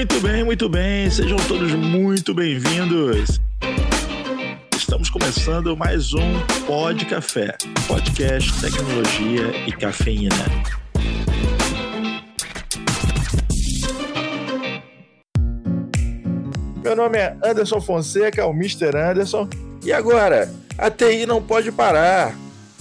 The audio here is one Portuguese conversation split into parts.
Muito bem, muito bem. Sejam todos muito bem-vindos. Estamos começando mais um Pod Café, podcast tecnologia e cafeína. Meu nome é Anderson Fonseca, o Mr. Anderson. E agora, a TI não pode parar.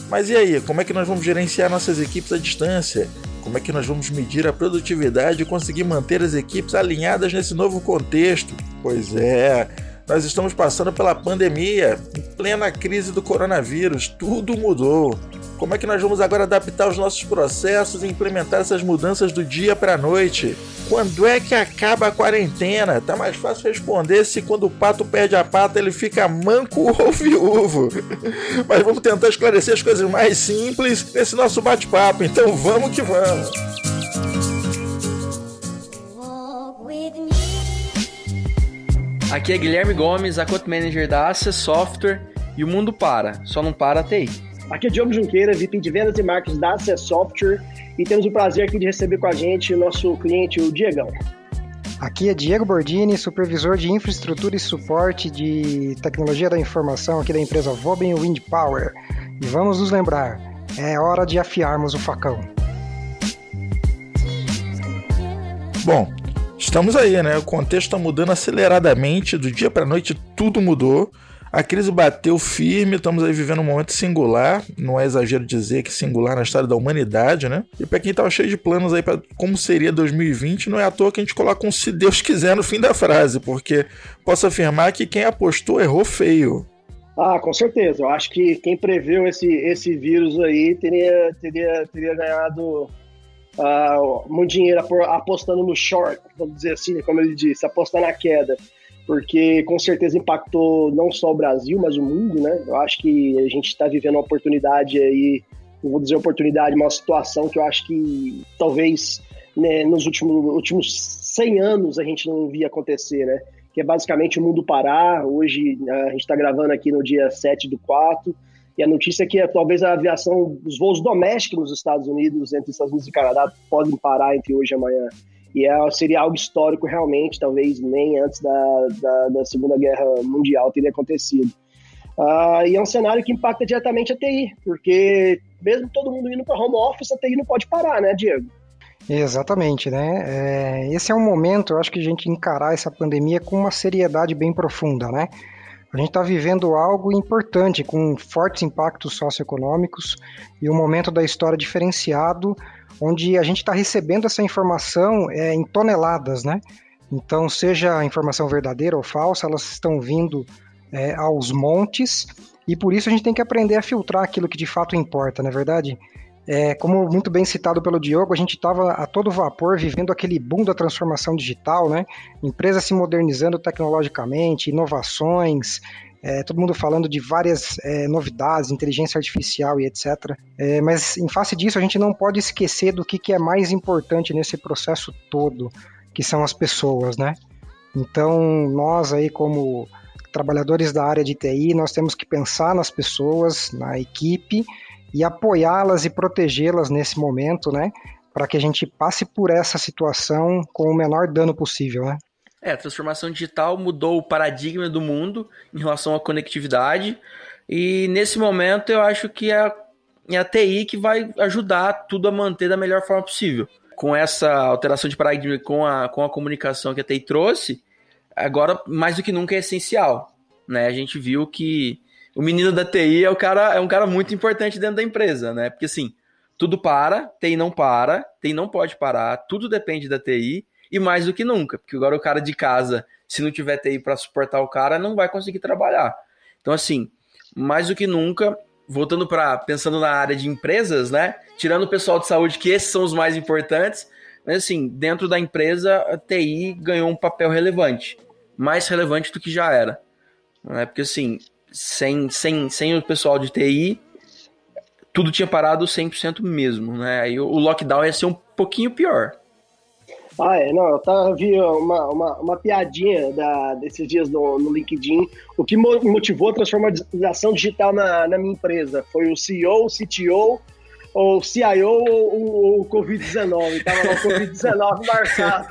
Mas e aí, como é que nós vamos gerenciar nossas equipes à distância? Como é que nós vamos medir a produtividade e conseguir manter as equipes alinhadas nesse novo contexto? Pois é, nós estamos passando pela pandemia, em plena crise do coronavírus, tudo mudou. Como é que nós vamos agora adaptar os nossos processos e implementar essas mudanças do dia para a noite? Quando é que acaba a quarentena? Tá mais fácil responder se quando o pato perde a pata ele fica manco ou viúvo. Mas vamos tentar esclarecer as coisas mais simples nesse nosso bate-papo. Então vamos que vamos. Aqui é Guilherme Gomes, Account Manager da Access Software e o mundo para, só não para a TI. Aqui é Diogo Junqueira, VP de Vendas e Marketing da Access Software e temos o prazer aqui de receber com a gente o nosso cliente, o Diegão. Aqui é Diego Bordini, supervisor de infraestrutura e suporte de tecnologia da informação aqui da empresa Voben Wind Power. E vamos nos lembrar, é hora de afiarmos o facão. Bom, estamos aí, né? O contexto está mudando aceleradamente, do dia para noite tudo mudou. A crise bateu firme, estamos aí vivendo um momento singular, não é exagero dizer que singular na história da humanidade, né? E para quem tava cheio de planos aí para como seria 2020, não é à toa que a gente coloca um se Deus quiser no fim da frase, porque posso afirmar que quem apostou errou feio. Ah, com certeza. Eu acho que quem preveu esse, esse vírus aí teria, teria, teria ganhado uh, muito dinheiro apostando no short, vamos dizer assim, né, como ele disse, apostar na queda porque com certeza impactou não só o Brasil, mas o mundo, né? Eu acho que a gente está vivendo uma oportunidade aí, não vou dizer oportunidade, uma situação que eu acho que talvez né, nos últimos, últimos 100 anos a gente não via acontecer, né? Que é basicamente o mundo parar. Hoje a gente está gravando aqui no dia 7 do 4, e a notícia é que talvez a aviação, os voos domésticos nos Estados Unidos, entre Estados Unidos e Canadá, podem parar entre hoje e amanhã. E é, seria algo histórico realmente, talvez nem antes da, da, da Segunda Guerra Mundial teria acontecido. Uh, e é um cenário que impacta diretamente a TI, porque mesmo todo mundo indo para home office, a TI não pode parar, né, Diego? Exatamente, né? É, esse é um momento, eu acho que a gente encarar essa pandemia com uma seriedade bem profunda, né? A gente está vivendo algo importante, com fortes impactos socioeconômicos e um momento da história diferenciado onde a gente está recebendo essa informação é, em toneladas, né? Então, seja a informação verdadeira ou falsa, elas estão vindo é, aos montes e por isso a gente tem que aprender a filtrar aquilo que de fato importa, não é verdade? É, como muito bem citado pelo Diogo, a gente estava a todo vapor vivendo aquele boom da transformação digital, né? Empresas se modernizando tecnologicamente, inovações, é, todo mundo falando de várias é, novidades, inteligência artificial e etc. É, mas em face disso, a gente não pode esquecer do que, que é mais importante nesse processo todo, que são as pessoas, né? Então, nós aí como trabalhadores da área de TI, nós temos que pensar nas pessoas, na equipe e apoiá-las e protegê-las nesse momento, né? Para que a gente passe por essa situação com o menor dano possível, né? É, a transformação digital mudou o paradigma do mundo em relação à conectividade. E nesse momento eu acho que é a, é a TI que vai ajudar tudo a manter da melhor forma possível. Com essa alteração de paradigma, com a, com a comunicação que a TI trouxe, agora mais do que nunca é essencial. Né? A gente viu que o menino da TI é, o cara, é um cara muito importante dentro da empresa, né? Porque assim, tudo para, TI não para, TI não pode parar, tudo depende da TI e mais do que nunca, porque agora o cara de casa, se não tiver TI para suportar o cara, não vai conseguir trabalhar. Então, assim, mais do que nunca, voltando para pensando na área de empresas, né? Tirando o pessoal de saúde, que esses são os mais importantes, mas assim, dentro da empresa, a TI ganhou um papel relevante, mais relevante do que já era. Né? Porque assim, sem, sem, sem o pessoal de TI, tudo tinha parado 100% mesmo, né? Aí o lockdown ia ser um pouquinho pior. Ah, é, não, eu tava, vi uma, uma, uma piadinha da, desses dias no, no LinkedIn. O que motivou a transformação digital na, na minha empresa foi o CEO, o CTO, ou CIO ou o Covid-19. Tava lá o Covid-19 marcado.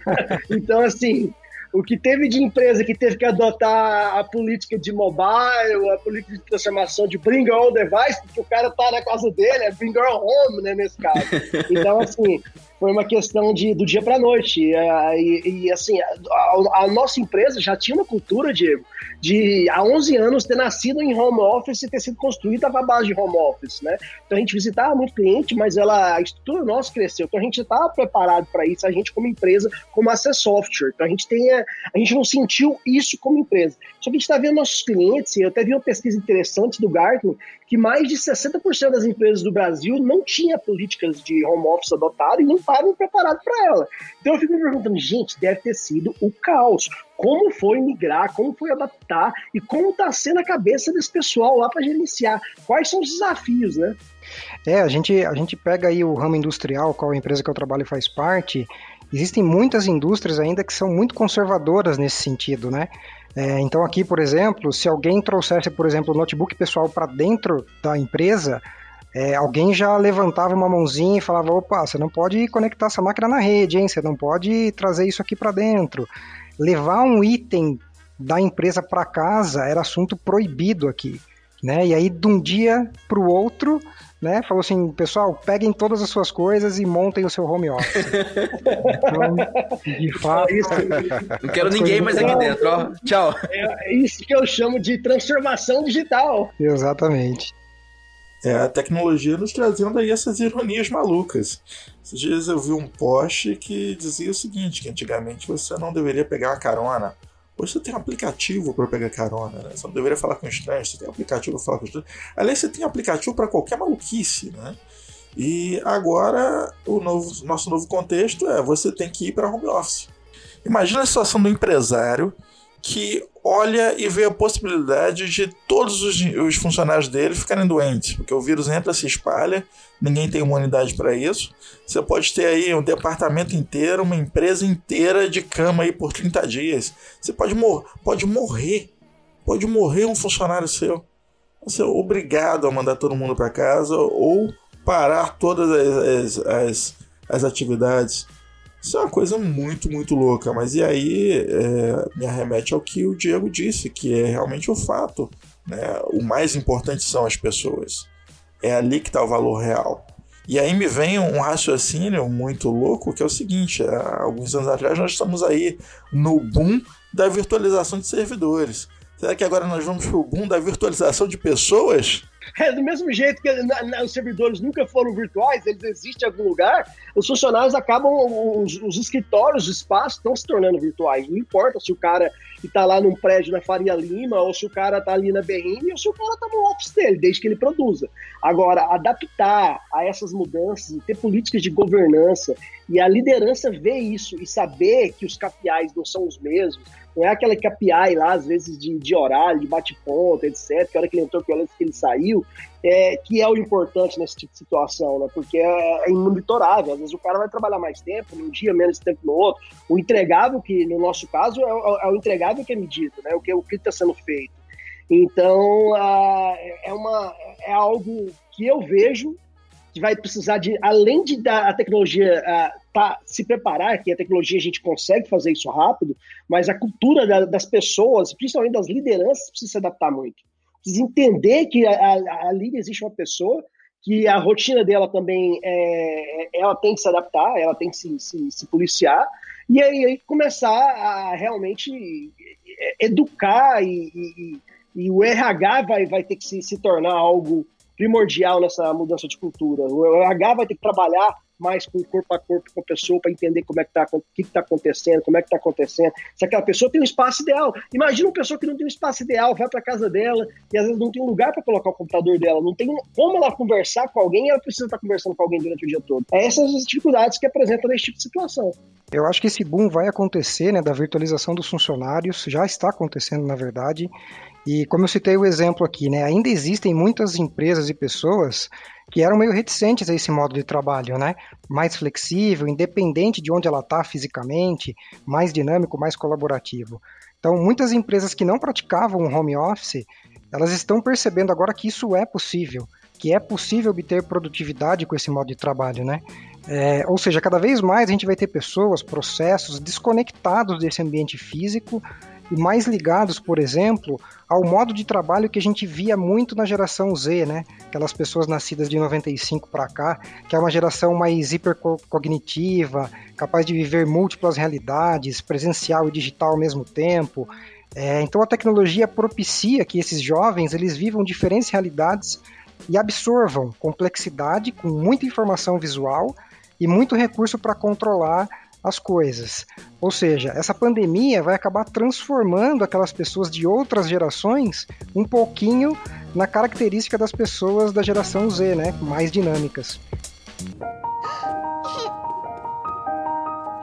então, assim, o que teve de empresa que teve que adotar a política de mobile, a política de transformação de bring all device, porque o cara tá na casa dele, é bring all home, né, nesse caso. Então, assim, foi uma questão de, do dia para noite. E, e, assim, a, a, nossa empresa já tinha uma cultura, Diego, de há 11 anos ter nascido em home office e ter sido construída a base de home office, né? Então a gente visitava muito cliente, mas ela, a estrutura nossa cresceu. Então a gente estava preparado para isso, a gente como empresa, como acesso software. Então a gente tem, a, a gente não sentiu isso como empresa. Só que a gente está vendo nossos clientes, eu até vi uma pesquisa interessante do Gartner, que mais de 60% das empresas do Brasil não tinha políticas de home office adotadas e não estavam preparados para ela. Então eu fico me perguntando, gente, deve ter sido o caos. Como foi migrar, como foi adaptar e como está sendo a cabeça desse pessoal lá para gerenciar? Quais são os desafios, né? É, a gente, a gente pega aí o ramo industrial, qual a empresa que eu trabalho faz parte, existem muitas indústrias ainda que são muito conservadoras nesse sentido, né? É, então aqui, por exemplo, se alguém trouxesse, por exemplo, o notebook pessoal para dentro da empresa, é, alguém já levantava uma mãozinha e falava: opa, você não pode conectar essa máquina na rede, hein? Você não pode trazer isso aqui para dentro. Levar um item da empresa para casa era assunto proibido aqui. Né? E aí, de um dia para o outro, né? Falou assim, pessoal, peguem todas as suas coisas e montem o seu home office. então, de fato. Isso, não quero ninguém mais aqui dentro, ó. Tchau. É isso que eu chamo de transformação digital. Exatamente. É a tecnologia nos trazendo aí essas ironias malucas. Esses dias eu vi um post que dizia o seguinte: que antigamente você não deveria pegar uma carona Hoje você tem um aplicativo para pegar carona, né? Você não deveria falar com estranhos, você tem um aplicativo para falar com estranhos. Aliás, você tem aplicativo para qualquer maluquice, né? E agora o novo, nosso novo contexto é você tem que ir para home office. Imagina a situação do empresário que olha e vê a possibilidade de todos os, os, funcionários dele ficarem doentes, porque o vírus entra, se espalha, ninguém tem imunidade para isso. Você pode ter aí um departamento inteiro, uma empresa inteira de cama aí por 30 dias. Você pode, mor pode morrer, pode morrer um funcionário seu. Você é obrigado a mandar todo mundo para casa ou parar todas as, as, as, as atividades. Isso é uma coisa muito, muito louca. Mas e aí é, me arremete ao que o Diego disse, que é realmente o fato. Né? O mais importante são as pessoas. É ali que está o valor real. E aí me vem um raciocínio muito louco, que é o seguinte: há alguns anos atrás nós estamos aí no boom da virtualização de servidores. Será que agora nós vamos para o boom da virtualização de pessoas? É, do mesmo jeito que na, na, os servidores nunca foram virtuais, eles existem em algum lugar, os funcionários acabam, os, os escritórios, os espaços estão se tornando virtuais. Não importa se o cara está lá num prédio na Faria Lima, ou se o cara está ali na BRM, ou se o cara está no office dele, desde que ele produza. Agora, adaptar a essas mudanças e ter políticas de governança e a liderança ver isso e saber que os KPIs não são os mesmos, não é aquela KPI lá, às vezes, de, de horário, de bate-ponto, etc., que hora que ele entrou, que hora que ele saiu, é, que é o importante nesse tipo de situação, né? Porque é, é imonitorável. Às vezes o cara vai trabalhar mais tempo, num dia, menos tempo no outro. O entregável, que no nosso caso, é, é, é o entregável que é medido, né? O que o está sendo feito. Então, é, uma, é algo que eu vejo vai precisar de, além de da, a tecnologia uh, tá, se preparar, que a tecnologia a gente consegue fazer isso rápido, mas a cultura da, das pessoas, principalmente das lideranças, precisa se adaptar muito. Precisa entender que ali existe uma pessoa que a rotina dela também é, é, ela tem que se adaptar, ela tem que se, se, se policiar, e aí, aí, começar a realmente educar e, e, e, o RH vai, vai ter que se, se tornar algo primordial nessa mudança de cultura. O RH vai ter que trabalhar mais com corpo a corpo com a pessoa para entender como é que tá, o que está acontecendo, como é que está acontecendo. Se aquela pessoa tem um espaço ideal. Imagina uma pessoa que não tem um espaço ideal, vai para casa dela e às vezes não tem um lugar para colocar o computador dela, não tem como ela conversar com alguém ela precisa estar tá conversando com alguém durante o dia todo. É essas as dificuldades que apresentam nesse tipo de situação. Eu acho que esse boom vai acontecer, né, da virtualização dos funcionários, já está acontecendo na verdade, e como eu citei o exemplo aqui, né, ainda existem muitas empresas e pessoas que eram meio reticentes a esse modo de trabalho, né? Mais flexível, independente de onde ela está fisicamente, mais dinâmico, mais colaborativo. Então, muitas empresas que não praticavam o home office, elas estão percebendo agora que isso é possível. que é possível obter produtividade com esse modo de trabalho, né? É, ou seja, cada vez mais a gente vai ter pessoas, processos desconectados desse ambiente físico e mais ligados, por exemplo, ao modo de trabalho que a gente via muito na geração Z, né? Aquelas pessoas nascidas de 95 para cá, que é uma geração mais hipercognitiva, capaz de viver múltiplas realidades, presencial e digital ao mesmo tempo. É, então a tecnologia propicia que esses jovens eles vivam diferentes realidades e absorvam complexidade com muita informação visual e muito recurso para controlar as coisas. Ou seja, essa pandemia vai acabar transformando aquelas pessoas de outras gerações um pouquinho na característica das pessoas da geração Z, né? Mais dinâmicas.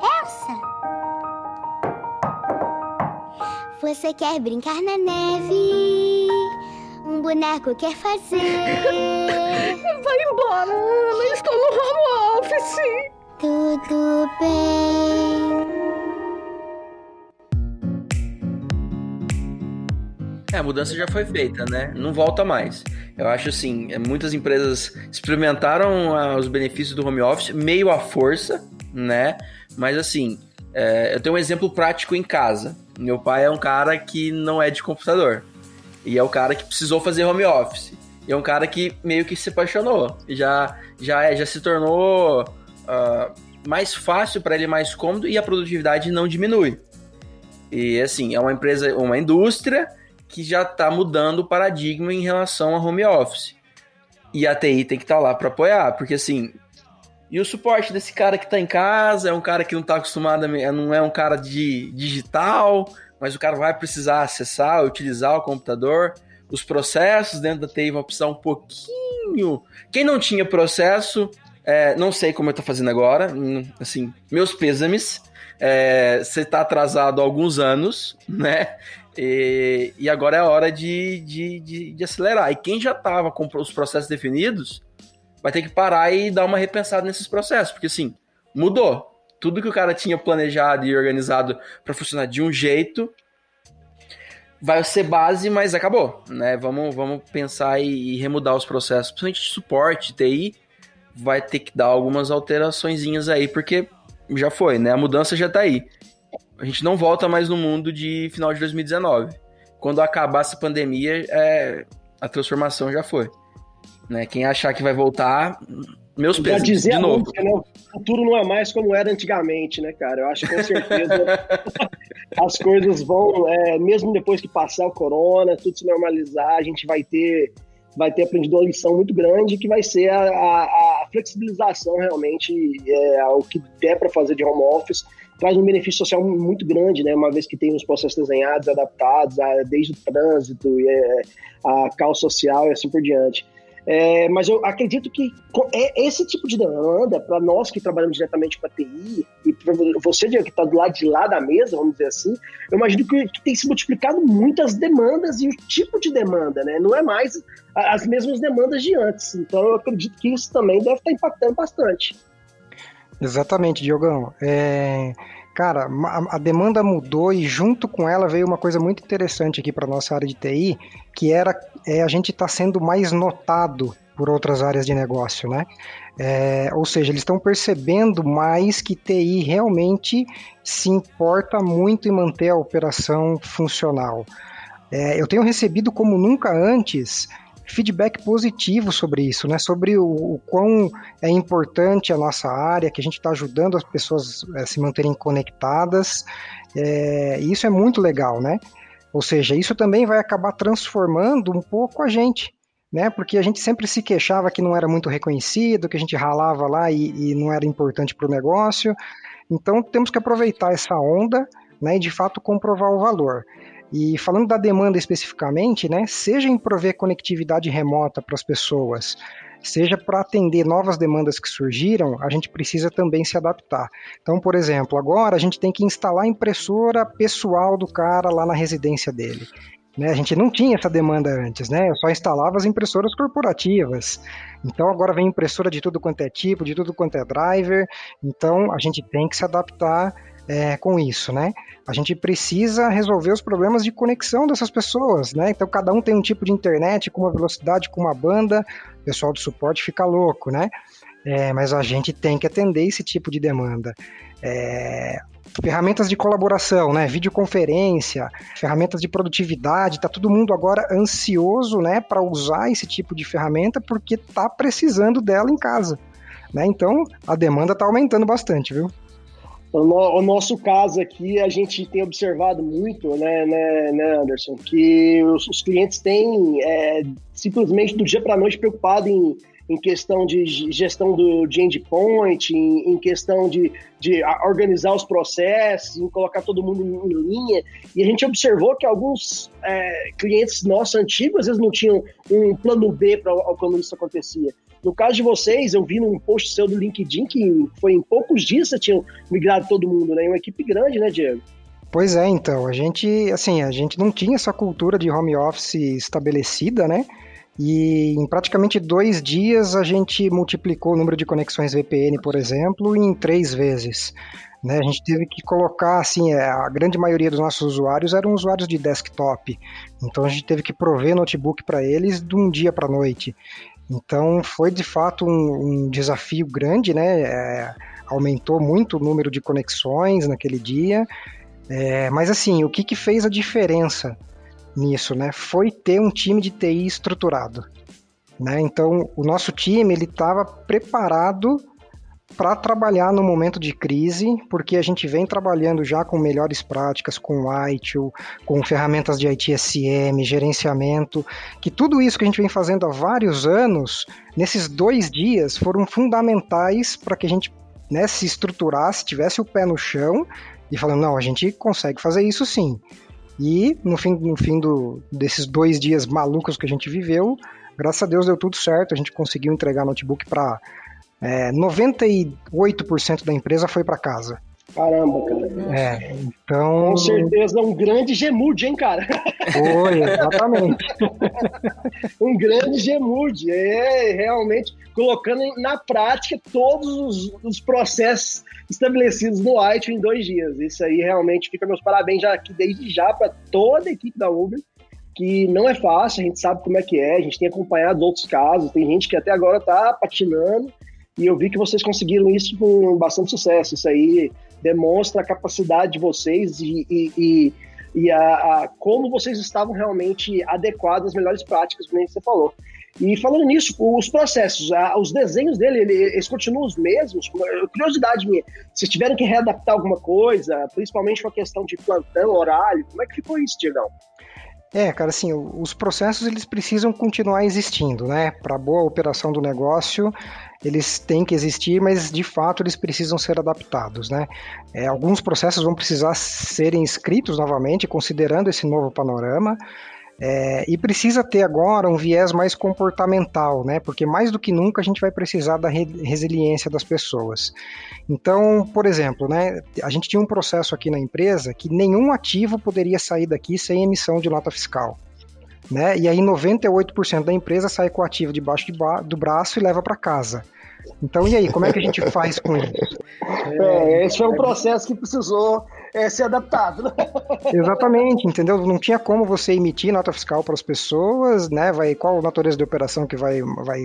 Elsa! Você quer brincar na neve? Um boneco quer fazer? Vai embora, Ana! Estou no home office! Tudo bem. É, a mudança já foi feita, né? Não volta mais. Eu acho assim, é, muitas empresas experimentaram ah, os benefícios do home office meio à força, né? Mas assim, é, eu tenho um exemplo prático em casa. Meu pai é um cara que não é de computador. E é o cara que precisou fazer home office. E é um cara que meio que se apaixonou. Já, já, é, já se tornou uh, mais fácil para ele, mais cômodo e a produtividade não diminui. E assim, é uma empresa, uma indústria que já está mudando o paradigma em relação a home office. E a TI tem que estar tá lá para apoiar, porque assim, e o suporte desse cara que está em casa é um cara que não está acostumado, a, não é um cara de digital, mas o cara vai precisar acessar, utilizar o computador. Os processos dentro da TI vão precisar um pouquinho. Quem não tinha processo é, não sei como eu tô fazendo agora. Assim, meus pêsames. É, você está atrasado há alguns anos, né? E, e agora é a hora de, de, de, de, acelerar. E quem já estava com os processos definidos vai ter que parar e dar uma repensada nesses processos, porque assim, mudou. Tudo que o cara tinha planejado e organizado para funcionar de um jeito vai ser base, mas acabou, né? Vamos, vamos pensar e, e remudar os processos, principalmente de suporte, TI, vai ter que dar algumas alterações aí, porque já foi, né? A mudança já tá aí. A gente não volta mais no mundo de final de 2019. Quando acabar essa pandemia, é, a transformação já foi. Né? Quem achar que vai voltar, meus pesos. Já dizia de novo. Música, né? O futuro não é mais como era antigamente, né, cara? Eu acho que com certeza as coisas vão, é, mesmo depois que passar o corona, tudo se normalizar, a gente vai ter vai ter aprendido uma lição muito grande que vai ser a, a, a flexibilização realmente é, o que der para fazer de home office traz um benefício social muito grande, né? Uma vez que tem os processos desenhados, adaptados, a, desde o trânsito, e, é, a caos social e assim por diante. É, mas eu acredito que é esse tipo de demanda, para nós que trabalhamos diretamente com a TI, e para você que está do lado de lá da mesa, vamos dizer assim, eu imagino que, que, tem se multiplicado muitas demandas e o tipo de demanda, né? Não é mais as mesmas demandas de antes. Então eu acredito que isso também deve estar tá impactando bastante. Exatamente, Diogão. É, cara, a, demanda mudou e junto com ela veio uma coisa muito interessante aqui para nossa área de TI, que era é, a gente está sendo mais notado por outras áreas de negócio, né? É, ou seja, eles estão percebendo mais que TI realmente se importa muito em manter a operação funcional. É, eu tenho recebido como nunca antes feedback positivo sobre isso, né? Sobre o, o quão é importante a nossa área, que a gente está ajudando as pessoas a se manterem conectadas. É, e isso é muito legal, né? Ou seja, isso também vai acabar transformando um pouco a gente, né? Porque a gente sempre se queixava que não era muito reconhecido, que a gente ralava lá e, e não era importante para o negócio. Então temos que aproveitar essa onda, né? E de fato comprovar o valor. E falando da demanda especificamente, né, seja em prover conectividade remota para as pessoas, seja para atender novas demandas que surgiram, a gente precisa também se adaptar. Então, por exemplo, agora a gente tem que instalar a impressora pessoal do cara lá na residência dele. Né? A gente não tinha essa demanda antes, né? Eu só instalava as impressoras corporativas. Então agora vem impressora de tudo quanto é tipo, de tudo quanto é driver. Então a gente tem que se adaptar é, com isso, né? A gente precisa resolver os problemas de conexão dessas pessoas, né? Então cada um tem um tipo de internet com uma velocidade, com uma banda, o pessoal do suporte fica louco, né? É, mas a gente tem que atender esse tipo de demanda. É, ferramentas de colaboração, né? Videoconferência, ferramentas de produtividade, tá todo mundo agora ansioso, né, para usar esse tipo de ferramenta porque tá precisando dela em casa, né? Então a demanda tá aumentando bastante, viu? O, nosso caso aqui, a gente tem observado muito, né, né, né Anderson, que os, os clientes têm é, simplesmente do dia para a noite preocupado em em questão de gestão do, de endpoint, em, em questão de, de organizar os processos, em colocar todo mundo em, em linha. E a gente observou que alguns é, clientes nossos antigos, às vezes, não tinham um plano B para quando isso acontecia. No caso de vocês, eu vi num post seu do LinkedIn que foi em poucos dias você tinha migrado todo mundo, né? Uma equipe grande, né, Diego? Pois é, então, a gente, assim, a gente não tinha essa cultura de home office estabelecida, né? E em praticamente dois dias a gente multiplicou o número de conexões VPN, por exemplo, em três vezes. Né? A gente teve que colocar, assim, é, a grande maioria dos nossos usuários eram usuários de desktop. Então a gente teve que prover notebook para eles de um dia para a noite. Então foi de fato um, um desafio grande, né? É, aumentou muito o número de conexões naquele dia. É, mas assim, o que, que fez a diferença? nisso, né? Foi ter um time de TI estruturado, né? Então, o nosso time ele estava preparado para trabalhar no momento de crise, porque a gente vem trabalhando já com melhores práticas, com ITIL, com ferramentas de ITSM, gerenciamento, que tudo isso que a gente vem fazendo há vários anos, nesses dois dias, foram fundamentais para que a gente né, se estruturasse, tivesse o pé no chão e falando, não, a gente consegue fazer isso sim. E no fim, no fim do, desses dois dias malucos que a gente viveu, graças a Deus deu tudo certo. A gente conseguiu entregar notebook para é, 98% da empresa foi para casa. Caramba, cara. É, então. Com certeza um grande gemude, hein, cara? Foi, exatamente. um grande gemude. É, realmente, colocando na prática todos os, os processos estabelecidos no IT em dois dias. Isso aí realmente fica meus parabéns já aqui desde já para toda a equipe da Uber, que não é fácil, a gente sabe como é que é, a gente tem acompanhado outros casos, tem gente que até agora está patinando, e eu vi que vocês conseguiram isso com bastante sucesso. Isso aí demonstra a capacidade de vocês e, e, e, e a, a, como vocês estavam realmente adequados às melhores práticas, como você falou. E falando nisso, os processos, os desenhos dele, eles continuam os mesmos? Curiosidade minha, vocês tiveram que readaptar alguma coisa, principalmente com a questão de plantão, horário, como é que ficou isso, Diegão? É, cara, assim, os processos eles precisam continuar existindo, né? Para boa operação do negócio, eles têm que existir, mas de fato eles precisam ser adaptados, né? É, alguns processos vão precisar serem escritos novamente, considerando esse novo panorama. É, e precisa ter agora um viés mais comportamental, né? Porque mais do que nunca a gente vai precisar da re resiliência das pessoas. Então, por exemplo, né? A gente tinha um processo aqui na empresa que nenhum ativo poderia sair daqui sem emissão de nota fiscal. Né? E aí 98% da empresa sai com o ativo debaixo de do braço e leva para casa. Então, e aí, como é que a gente faz com isso? É, esse foi um processo que precisou é, ser adaptado. Exatamente, entendeu? Não tinha como você emitir nota fiscal para as pessoas, né? Vai, qual a natureza de operação que vai, vai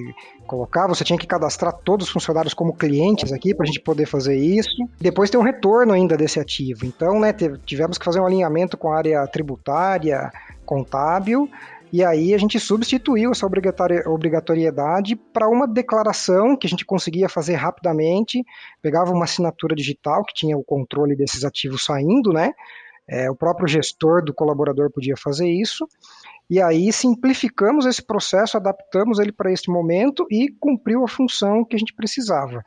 colocar? Você tinha que cadastrar todos os funcionários como clientes aqui para a gente poder fazer isso. Depois tem um retorno ainda desse ativo. Então, né, tivemos que fazer um alinhamento com a área tributária, contábil, e aí a gente substituiu essa obrigatoriedade para uma declaração que a gente conseguia fazer rapidamente, pegava uma assinatura digital que tinha o controle desses ativos saindo, né? É, o próprio gestor do colaborador podia fazer isso. E aí simplificamos esse processo, adaptamos ele para este momento e cumpriu a função que a gente precisava.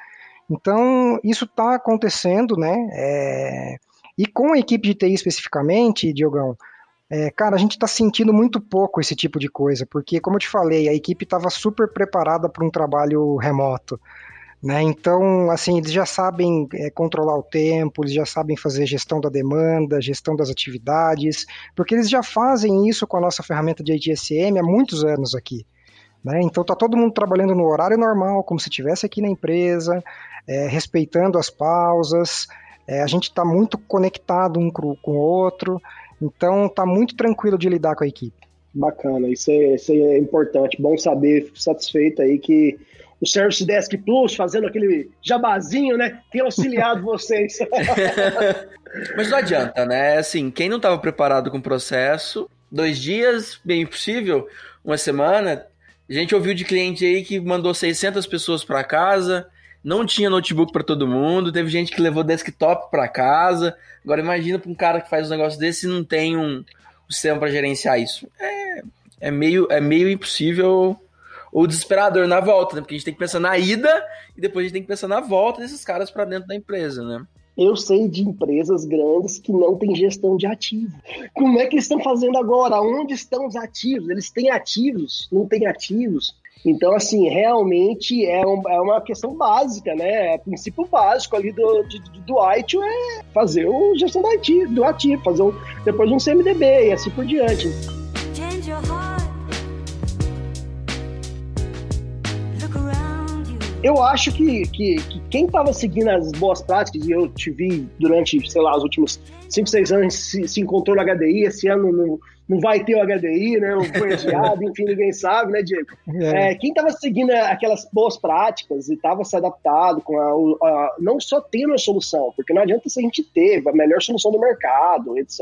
Então, isso está acontecendo, né? É... E com a equipe de TI especificamente, Diogão, é, cara, a gente está sentindo muito pouco esse tipo de coisa, porque, como eu te falei, a equipe estava super preparada para um trabalho remoto. Né? Então, assim, eles já sabem é, controlar o tempo, eles já sabem fazer gestão da demanda, gestão das atividades, porque eles já fazem isso com a nossa ferramenta de ITSM há muitos anos aqui. Né? Então, está todo mundo trabalhando no horário normal, como se estivesse aqui na empresa, é, respeitando as pausas, é, a gente está muito conectado um com o outro, então está muito tranquilo de lidar com a equipe. Bacana, isso é, isso é importante. Bom saber, satisfeito aí que o Service Desk Plus fazendo aquele jabazinho, né? Tem auxiliado vocês. Mas não adianta, né? Assim, quem não estava preparado com o processo, dois dias, bem possível, uma semana. A gente ouviu de cliente aí que mandou 600 pessoas para casa, não tinha notebook para todo mundo, teve gente que levou desktop para casa. Agora imagina para um cara que faz um negócio desse e não tem um, um sistema para gerenciar isso. É, é, meio, é meio impossível ou desesperador na volta, né? Porque a gente tem que pensar na ida e depois a gente tem que pensar na volta desses caras para dentro da empresa, né? Eu sei de empresas grandes que não têm gestão de ativos. Como é que eles estão fazendo agora? Onde estão os ativos? Eles têm ativos? Não têm ativos? Então, assim, realmente é, um, é uma questão básica, né? É o princípio básico ali do, do, do ITIL é fazer o gestão do ativo, do ativo fazer um, depois um CMDB e assim por diante. Eu acho que, que, que quem estava seguindo as boas práticas, e eu te vi durante, sei lá, os últimos 5, 6 anos, se, se encontrou no HDI, esse ano no, não vai ter o HDI, né? Foi adiado, enfim, ninguém sabe, né, Diego? É. É, quem estava seguindo aquelas boas práticas e estava se adaptado com a, a, não só tendo a solução, porque não adianta se a gente ter a melhor solução do mercado, etc.,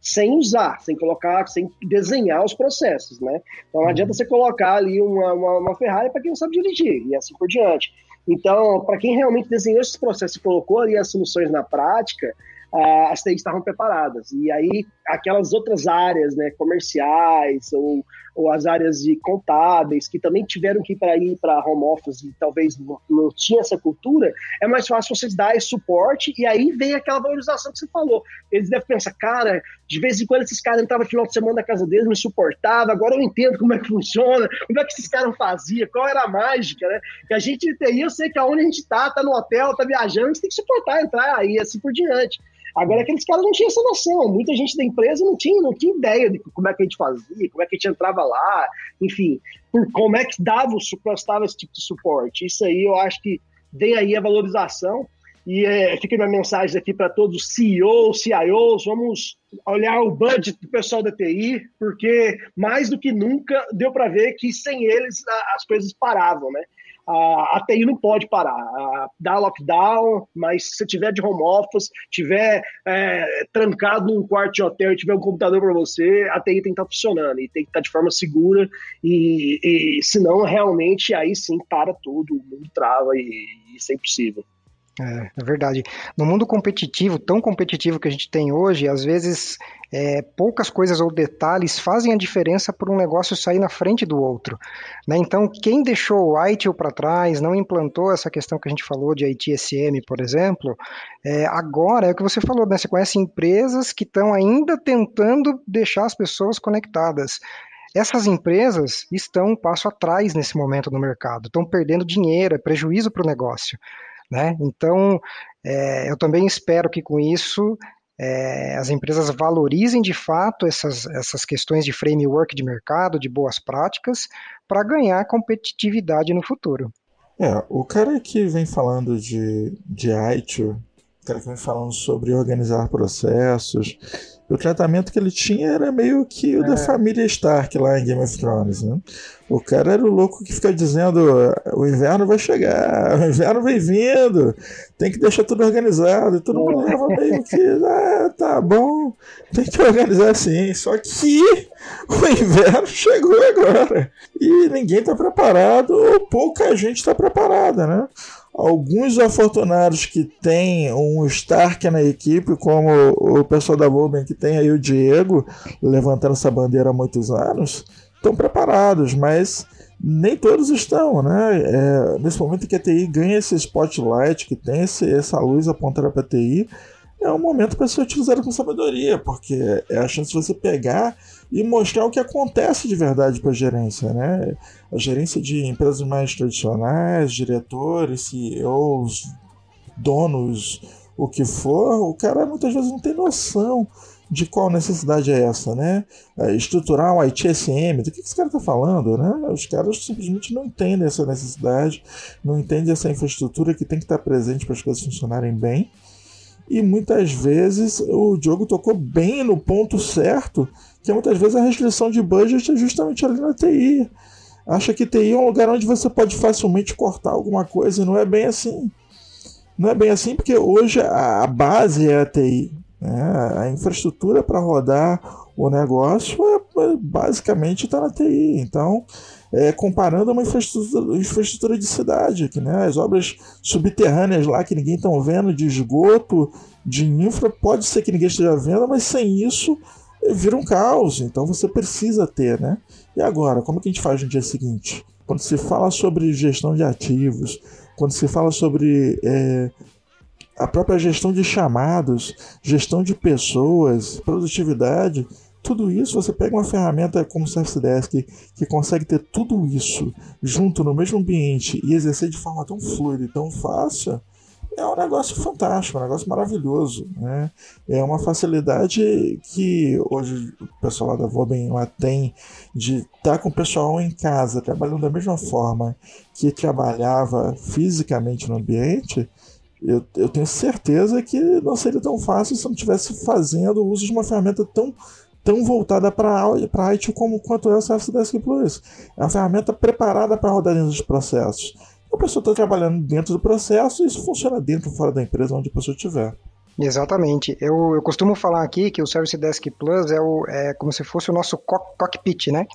sem usar, sem colocar, sem desenhar os processos, né? Então não adianta uhum. você colocar ali uma, uma, uma Ferrari para quem não sabe dirigir e assim por diante. Então, para quem realmente desenhou esses processos e colocou ali as soluções na prática, uh, as TIs estavam preparadas. E aí, aquelas outras áreas, né, comerciais ou, ou as áreas de contábeis, que também tiveram que ir para ir para home office e talvez não, não tinha essa cultura, é mais fácil vocês dar esse suporte e aí vem aquela valorização que você falou. Eles devem pensar, cara, de vez em quando esses caras entravam no final de semana na casa deles, me suportava, agora eu entendo como é que funciona, como é que esses caras faziam, qual era a mágica, né? Que a gente tem, eu sei que aonde a gente tá, tá no hotel, tá viajando, você tem que suportar, entrar aí, assim por diante. Agora, aqueles caras não tinham essa noção. Muita gente da empresa não tinha, não tinha ideia de como é que a gente fazia, como é que a gente entrava lá, enfim, por como é que dava, prestava esse tipo de suporte. Isso aí eu acho que vem aí a valorização. E é, fica minha mensagem aqui para todos os CEOs, CIOs, vamos olhar o budget do pessoal da TI, porque mais do que nunca deu para ver que sem eles as coisas paravam, né? A, a TI não pode parar. Dá lockdown, mas se você tiver de home office, tiver é, trancado num quarto de hotel e tiver um computador para você, a TI tem que estar tá funcionando e tem que estar tá de forma segura. E, e senão, realmente, aí sim para tudo, o mundo trava e, e isso é impossível. É, é verdade. No mundo competitivo, tão competitivo que a gente tem hoje, às vezes é, poucas coisas ou detalhes fazem a diferença para um negócio sair na frente do outro. Né? Então, quem deixou o ITIL para trás, não implantou essa questão que a gente falou de ITSM, por exemplo, é, agora é o que você falou, né? você conhece empresas que estão ainda tentando deixar as pessoas conectadas. Essas empresas estão um passo atrás nesse momento no mercado, estão perdendo dinheiro, é prejuízo para o negócio. Né? Então, é, eu também espero que com isso é, as empresas valorizem de fato essas, essas questões de framework de mercado, de boas práticas, para ganhar competitividade no futuro. É, o cara que vem falando de, de ITIL, o cara que vem falando sobre organizar processos, o tratamento que ele tinha era meio que o é. da família Stark lá em Game of Thrones, né? O cara era o louco que fica dizendo: o inverno vai chegar, o inverno vem vindo, tem que deixar tudo organizado. E todo mundo leva meio que, ah, tá bom, tem que organizar assim. Só que o inverno chegou agora e ninguém está preparado, ou pouca gente está preparada, né? Alguns afortunados que têm um Stark na equipe, como o pessoal da Volben, que tem aí o Diego levantando essa bandeira há muitos anos, estão preparados, mas nem todos estão, né? É, nesse momento que a TI ganha esse spotlight, que tem esse, essa luz apontada para a TI, é um momento para ser utilizado com sabedoria, porque é a chance de você pegar e mostrar o que acontece de verdade para a gerência, né? A gerência de empresas mais tradicionais, diretores, CEOs, donos, o que for, o cara muitas vezes não tem noção de qual necessidade é essa, né? É, estruturar um ITSM, do que esse cara está falando, né? Os caras simplesmente não entendem essa necessidade, não entendem essa infraestrutura que tem que estar presente para as coisas funcionarem bem. E muitas vezes o Diogo tocou bem no ponto certo, que muitas vezes a restrição de budget é justamente ali na TI. Acha que TI é um lugar onde você pode facilmente cortar alguma coisa, e não é bem assim. Não é bem assim porque hoje a base é a TI. Né? A infraestrutura para rodar o negócio é, é basicamente está na TI. Então, é, comparando uma infraestrutura, infraestrutura de cidade, que, né, as obras subterrâneas lá que ninguém está vendo, de esgoto, de infra, pode ser que ninguém esteja vendo, mas sem isso vira um caos. Então você precisa ter, né? E agora, como que a gente faz no dia seguinte? Quando se fala sobre gestão de ativos, quando se fala sobre é, a própria gestão de chamados, gestão de pessoas, produtividade, tudo isso você pega uma ferramenta como o Service Desk que consegue ter tudo isso junto no mesmo ambiente e exercer de forma tão fluida e tão fácil, é um negócio fantástico, um negócio maravilhoso. Né? É uma facilidade que hoje o pessoal lá da Voben lá tem de estar com o pessoal em casa, trabalhando da mesma forma que trabalhava fisicamente no ambiente, eu, eu tenho certeza que não seria tão fácil se não estivesse fazendo uso de uma ferramenta tão tão voltada para a IT como quanto é o Service Desk Plus. É uma ferramenta preparada para rodar dentro dos processos. A pessoa está trabalhando dentro do processo e isso funciona dentro ou fora da empresa, onde a pessoa estiver. Exatamente. Eu, eu costumo falar aqui que o Service Desk Plus é, o, é como se fosse o nosso cockpit, né?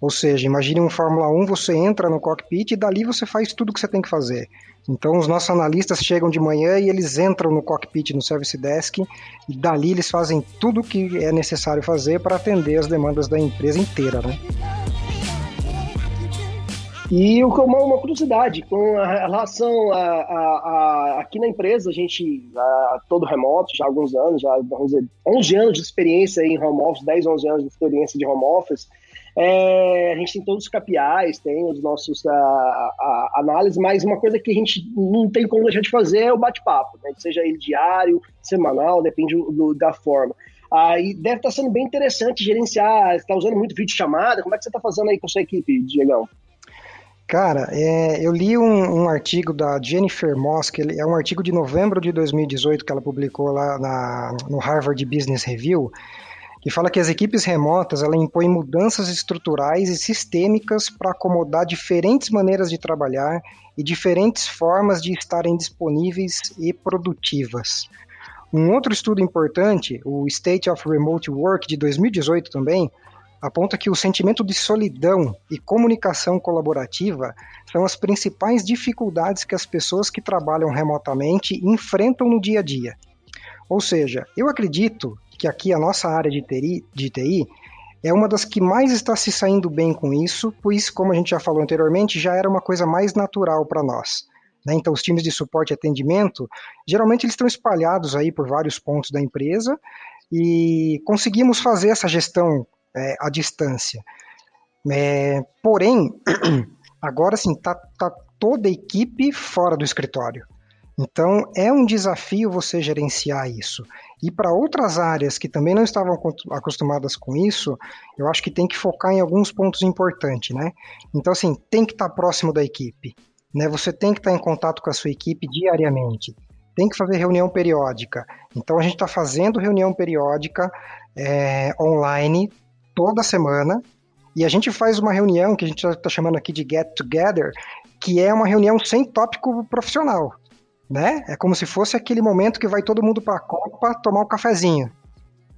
Ou seja, imagine um Fórmula 1, você entra no cockpit e dali você faz tudo o que você tem que fazer. Então os nossos analistas chegam de manhã e eles entram no cockpit, no service desk, e dali eles fazem tudo o que é necessário fazer para atender as demandas da empresa inteira, né? E uma, uma curiosidade, com a relação a, a, a, aqui na empresa, a gente, a, todo remoto, já há alguns anos, já vamos dizer, 11 anos de experiência em home office, 10, 11 anos de experiência de home office, é, a gente tem todos os KPIs, tem os nossos a, a, análises, mas uma coisa que a gente não tem como deixar de fazer é o bate-papo, né? seja ele diário, semanal, depende do, da forma. Aí deve estar sendo bem interessante gerenciar, está usando muito vídeo chamada, como é que você está fazendo aí com a sua equipe, Diegão? Cara, é, eu li um, um, artigo da Jennifer Moss, que é um artigo de novembro de 2018 que ela publicou lá na, no Harvard Business Review, que fala que as equipes remotas ela impõem mudanças estruturais e sistêmicas para acomodar diferentes maneiras de trabalhar e diferentes formas de estarem disponíveis e produtivas. Um outro estudo importante, o State of Remote Work de 2018 também, aponta que o sentimento de solidão e comunicação colaborativa são as principais dificuldades que as pessoas que trabalham remotamente enfrentam no dia a dia. Ou seja, eu acredito que aqui a nossa área de TI, de TI é uma das que mais está se saindo bem com isso, pois, como a gente já falou anteriormente, já era uma coisa mais natural para nós. Né? Então, os times de suporte e atendimento, geralmente eles estão espalhados aí por vários pontos da empresa e conseguimos fazer essa gestão é, à distância. É, porém, agora sim, está tá toda a equipe fora do escritório. Então, é um desafio você gerenciar isso. E para outras áreas que também não estavam acostumadas com isso, eu acho que tem que focar em alguns pontos importantes, né? Então, assim, tem que estar tá próximo da equipe, né? Você tem que estar tá em contato com a sua equipe diariamente. Tem que fazer reunião periódica. Então, a gente está fazendo reunião periódica é, online toda semana. E a gente faz uma reunião que a gente está chamando aqui de Get Together, que é uma reunião sem tópico profissional né? É como se fosse aquele momento que vai todo mundo para a Copa tomar um cafezinho.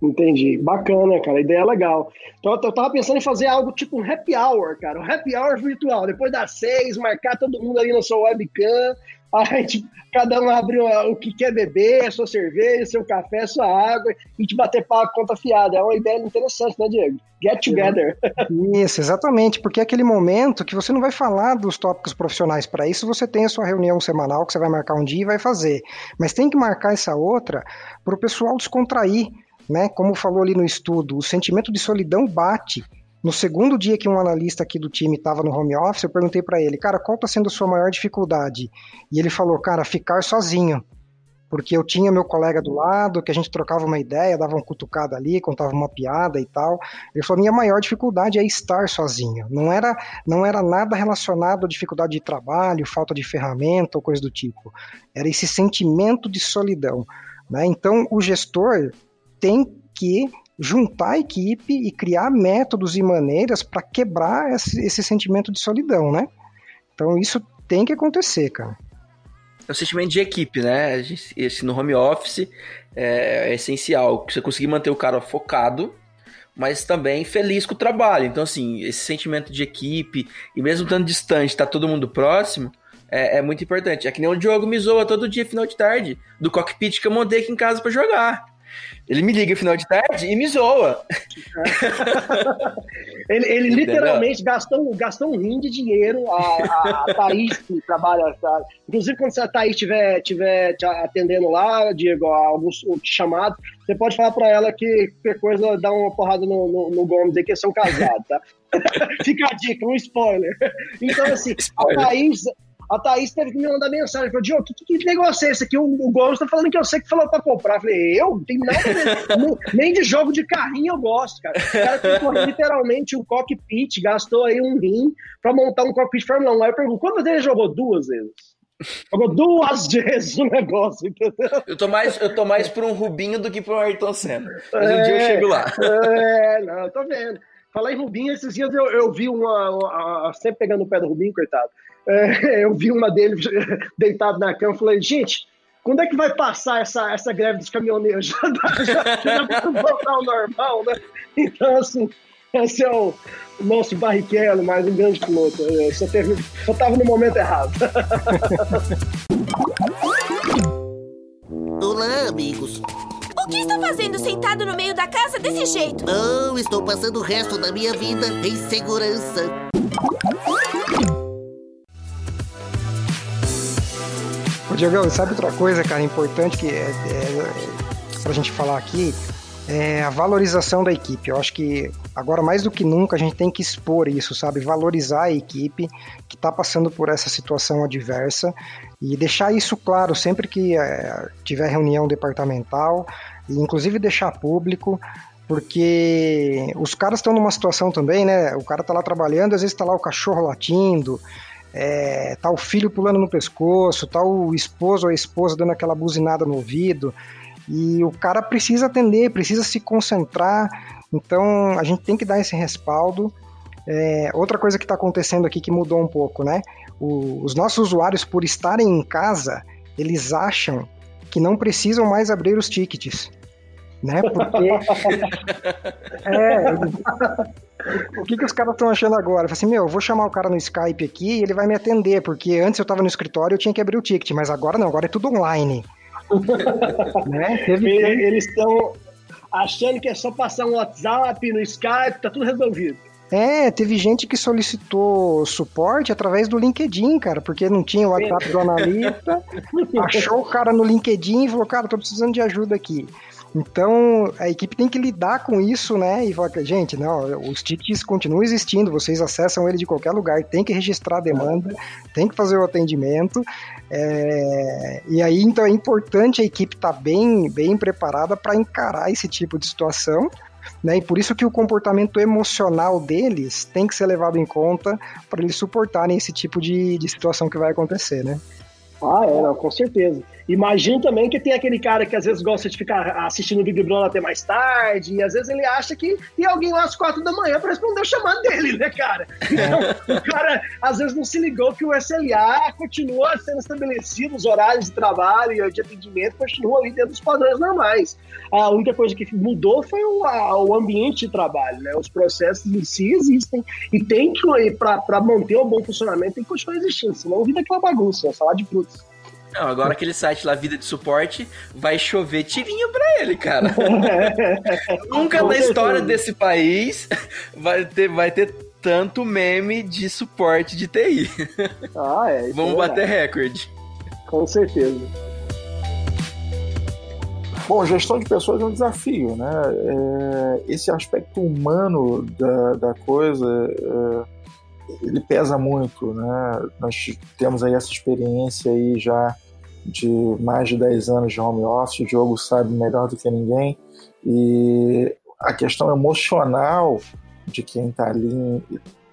Entendi. Bacana, cara. Ideia é legal. Então, eu tava pensando em fazer algo tipo um happy hour, cara. Um happy hour virtual. Depois das seis, marcar todo mundo ali na sua webcam. Aí, tipo, cada um abre o que quer beber, a sua cerveja, seu café, sua água, e te bater papo conta fiada. É uma ideia interessante, né, Diego? Get together. Isso, exatamente, porque é aquele momento que você não vai falar dos tópicos profissionais. Para isso, você tem a sua reunião semanal que você vai marcar um dia e vai fazer. Mas tem que marcar essa outra para o pessoal descontrair né? Como falou ali no estudo, o sentimento de solidão bate. No segundo dia que um analista aqui do time estava no home office, eu perguntei para ele, cara, qual está sendo a sua maior dificuldade? E ele falou, cara, ficar sozinho porque eu tinha meu colega do lado, que a gente trocava uma ideia, dava uma cutucada ali, contava uma piada e tal. Ele falou: minha maior dificuldade é estar sozinho. Não era, não era nada relacionado à dificuldade de trabalho, falta de ferramenta ou coisa do tipo. Era esse sentimento de solidão. Né? Então, o gestor tem que juntar a equipe e criar métodos e maneiras para quebrar esse, esse sentimento de solidão, né? Então, isso tem que acontecer, cara é o sentimento de equipe, né? Esse no home office é, é essencial. Você conseguir manter o cara focado, mas também feliz com o trabalho. Então, assim, esse sentimento de equipe, e mesmo estando distante, tá todo mundo próximo, é, é, muito importante. É que nem o Diogo me zoa todo dia, final de tarde, do cockpit que eu montei aqui em casa para jogar. Ele me liga no final de tarde e me zoa. ele, ele literalmente gastou, gastou um rim de dinheiro. A, a, Thaís, que trabalha. Tá? Inclusive, quando a Thaís estiver tiver te atendendo lá, Diego, alguns chamados, você pode falar para ela que qualquer coisa dá uma porrada no, no, no Gomes aí, que eles são casados, tá? Fica a dica, um spoiler. Então, assim, spoiler. a Thaís a Thaís teve que me mandar mensagem. Falou, Diogo, que, que, negócio é esse aqui? O, o Gomes tá falando que eu sei que falou pra comprar. Eu falei, eu? Não tem nada Nem de jogo de carrinho eu gosto, cara. O cara ficou literalmente um cockpit, gastou aí um rim pra montar um cockpit Fórmula 1. Aí eu pergunto, quantas vezes jogou? Duas vezes. Jogou duas vezes o negócio, entendeu? Eu tô mais, eu tô mais por um Rubinho do que por um Ayrton Senna. Mas é, um dia eu chego lá. É, não, tô vendo. Falar em Rubinho, esses dias eu, eu vi uma, uma, Sempre pegando o pé do Rubinho, coitado. É, eu vi uma dele deitado na cama e falei, gente, quando é que vai passar essa, essa greve dos caminhoneiros? Já, já, já vai voltar ao normal, né? Então, assim, esse é o nosso Barrichello, mais um grande piloto. Eu só, teve, só tava no momento errado. Olá, amigos. O que está fazendo sentado no meio da casa desse jeito? Oh, estou passando o resto da minha vida em segurança. Ô, Diogão, sabe outra coisa, cara, importante que é, é, pra gente falar aqui? É a valorização da equipe. Eu acho que agora mais do que nunca a gente tem que expor isso, sabe? Valorizar a equipe que está passando por essa situação adversa e deixar isso claro sempre que é, tiver reunião departamental e inclusive deixar público, porque os caras estão numa situação também, né? O cara tá lá trabalhando, às vezes tá lá o cachorro latindo, é, tá o filho pulando no pescoço, tá o esposo ou a esposa dando aquela buzinada no ouvido, e o cara precisa atender, precisa se concentrar, então a gente tem que dar esse respaldo. É, outra coisa que está acontecendo aqui que mudou um pouco, né? O, os nossos usuários, por estarem em casa, eles acham que não precisam mais abrir os tickets né? Porque. é. O que, que os caras estão achando agora? Eu falei assim, meu, eu vou chamar o cara no Skype aqui e ele vai me atender, porque antes eu tava no escritório eu tinha que abrir o ticket, mas agora não, agora é tudo online. né? Teve... Eles estão achando que é só passar um WhatsApp no Skype, tá tudo resolvido. É, teve gente que solicitou suporte através do LinkedIn, cara, porque não tinha o WhatsApp do analista, achou o cara no LinkedIn e falou, cara, tô precisando de ajuda aqui. Então, a equipe tem que lidar com isso, né? E falar, gente, não, os tickets continuam existindo, vocês acessam ele de qualquer lugar, tem que registrar a demanda, tem que fazer o atendimento. É... E aí, então, é importante a equipe estar tá bem, bem preparada para encarar esse tipo de situação. Né? E por isso que o comportamento emocional deles tem que ser levado em conta para eles suportarem esse tipo de, de situação que vai acontecer, né? Ah, é, não, com certeza. Imagino também que tem aquele cara que às vezes gosta de ficar assistindo o Big Brother até mais tarde, e às vezes ele acha que tem alguém lá às quatro da manhã para responder o chamado dele, né, cara? Então, o cara às vezes não se ligou que o SLA continua sendo estabelecido, os horários de trabalho e de atendimento continuam ali dentro dos padrões normais. A única coisa que mudou foi o, a, o ambiente de trabalho, né? Os processos em si existem e tem que, para manter o bom funcionamento, tem que continuar existindo, senão vira aquela bagunça, salada de frutas. Não, agora aquele site lá, Vida de Suporte, vai chover tirinho pra ele, cara. Nunca na história desse país vai ter, vai ter tanto meme de suporte de TI. Ah, é. Vamos é bater recorde. Com certeza. Bom, gestão de pessoas é um desafio, né? É, esse aspecto humano da, da coisa, é, ele pesa muito, né? Nós temos aí essa experiência aí já de mais de 10 anos de home office, o Diogo sabe melhor do que ninguém, e a questão emocional de quem está ali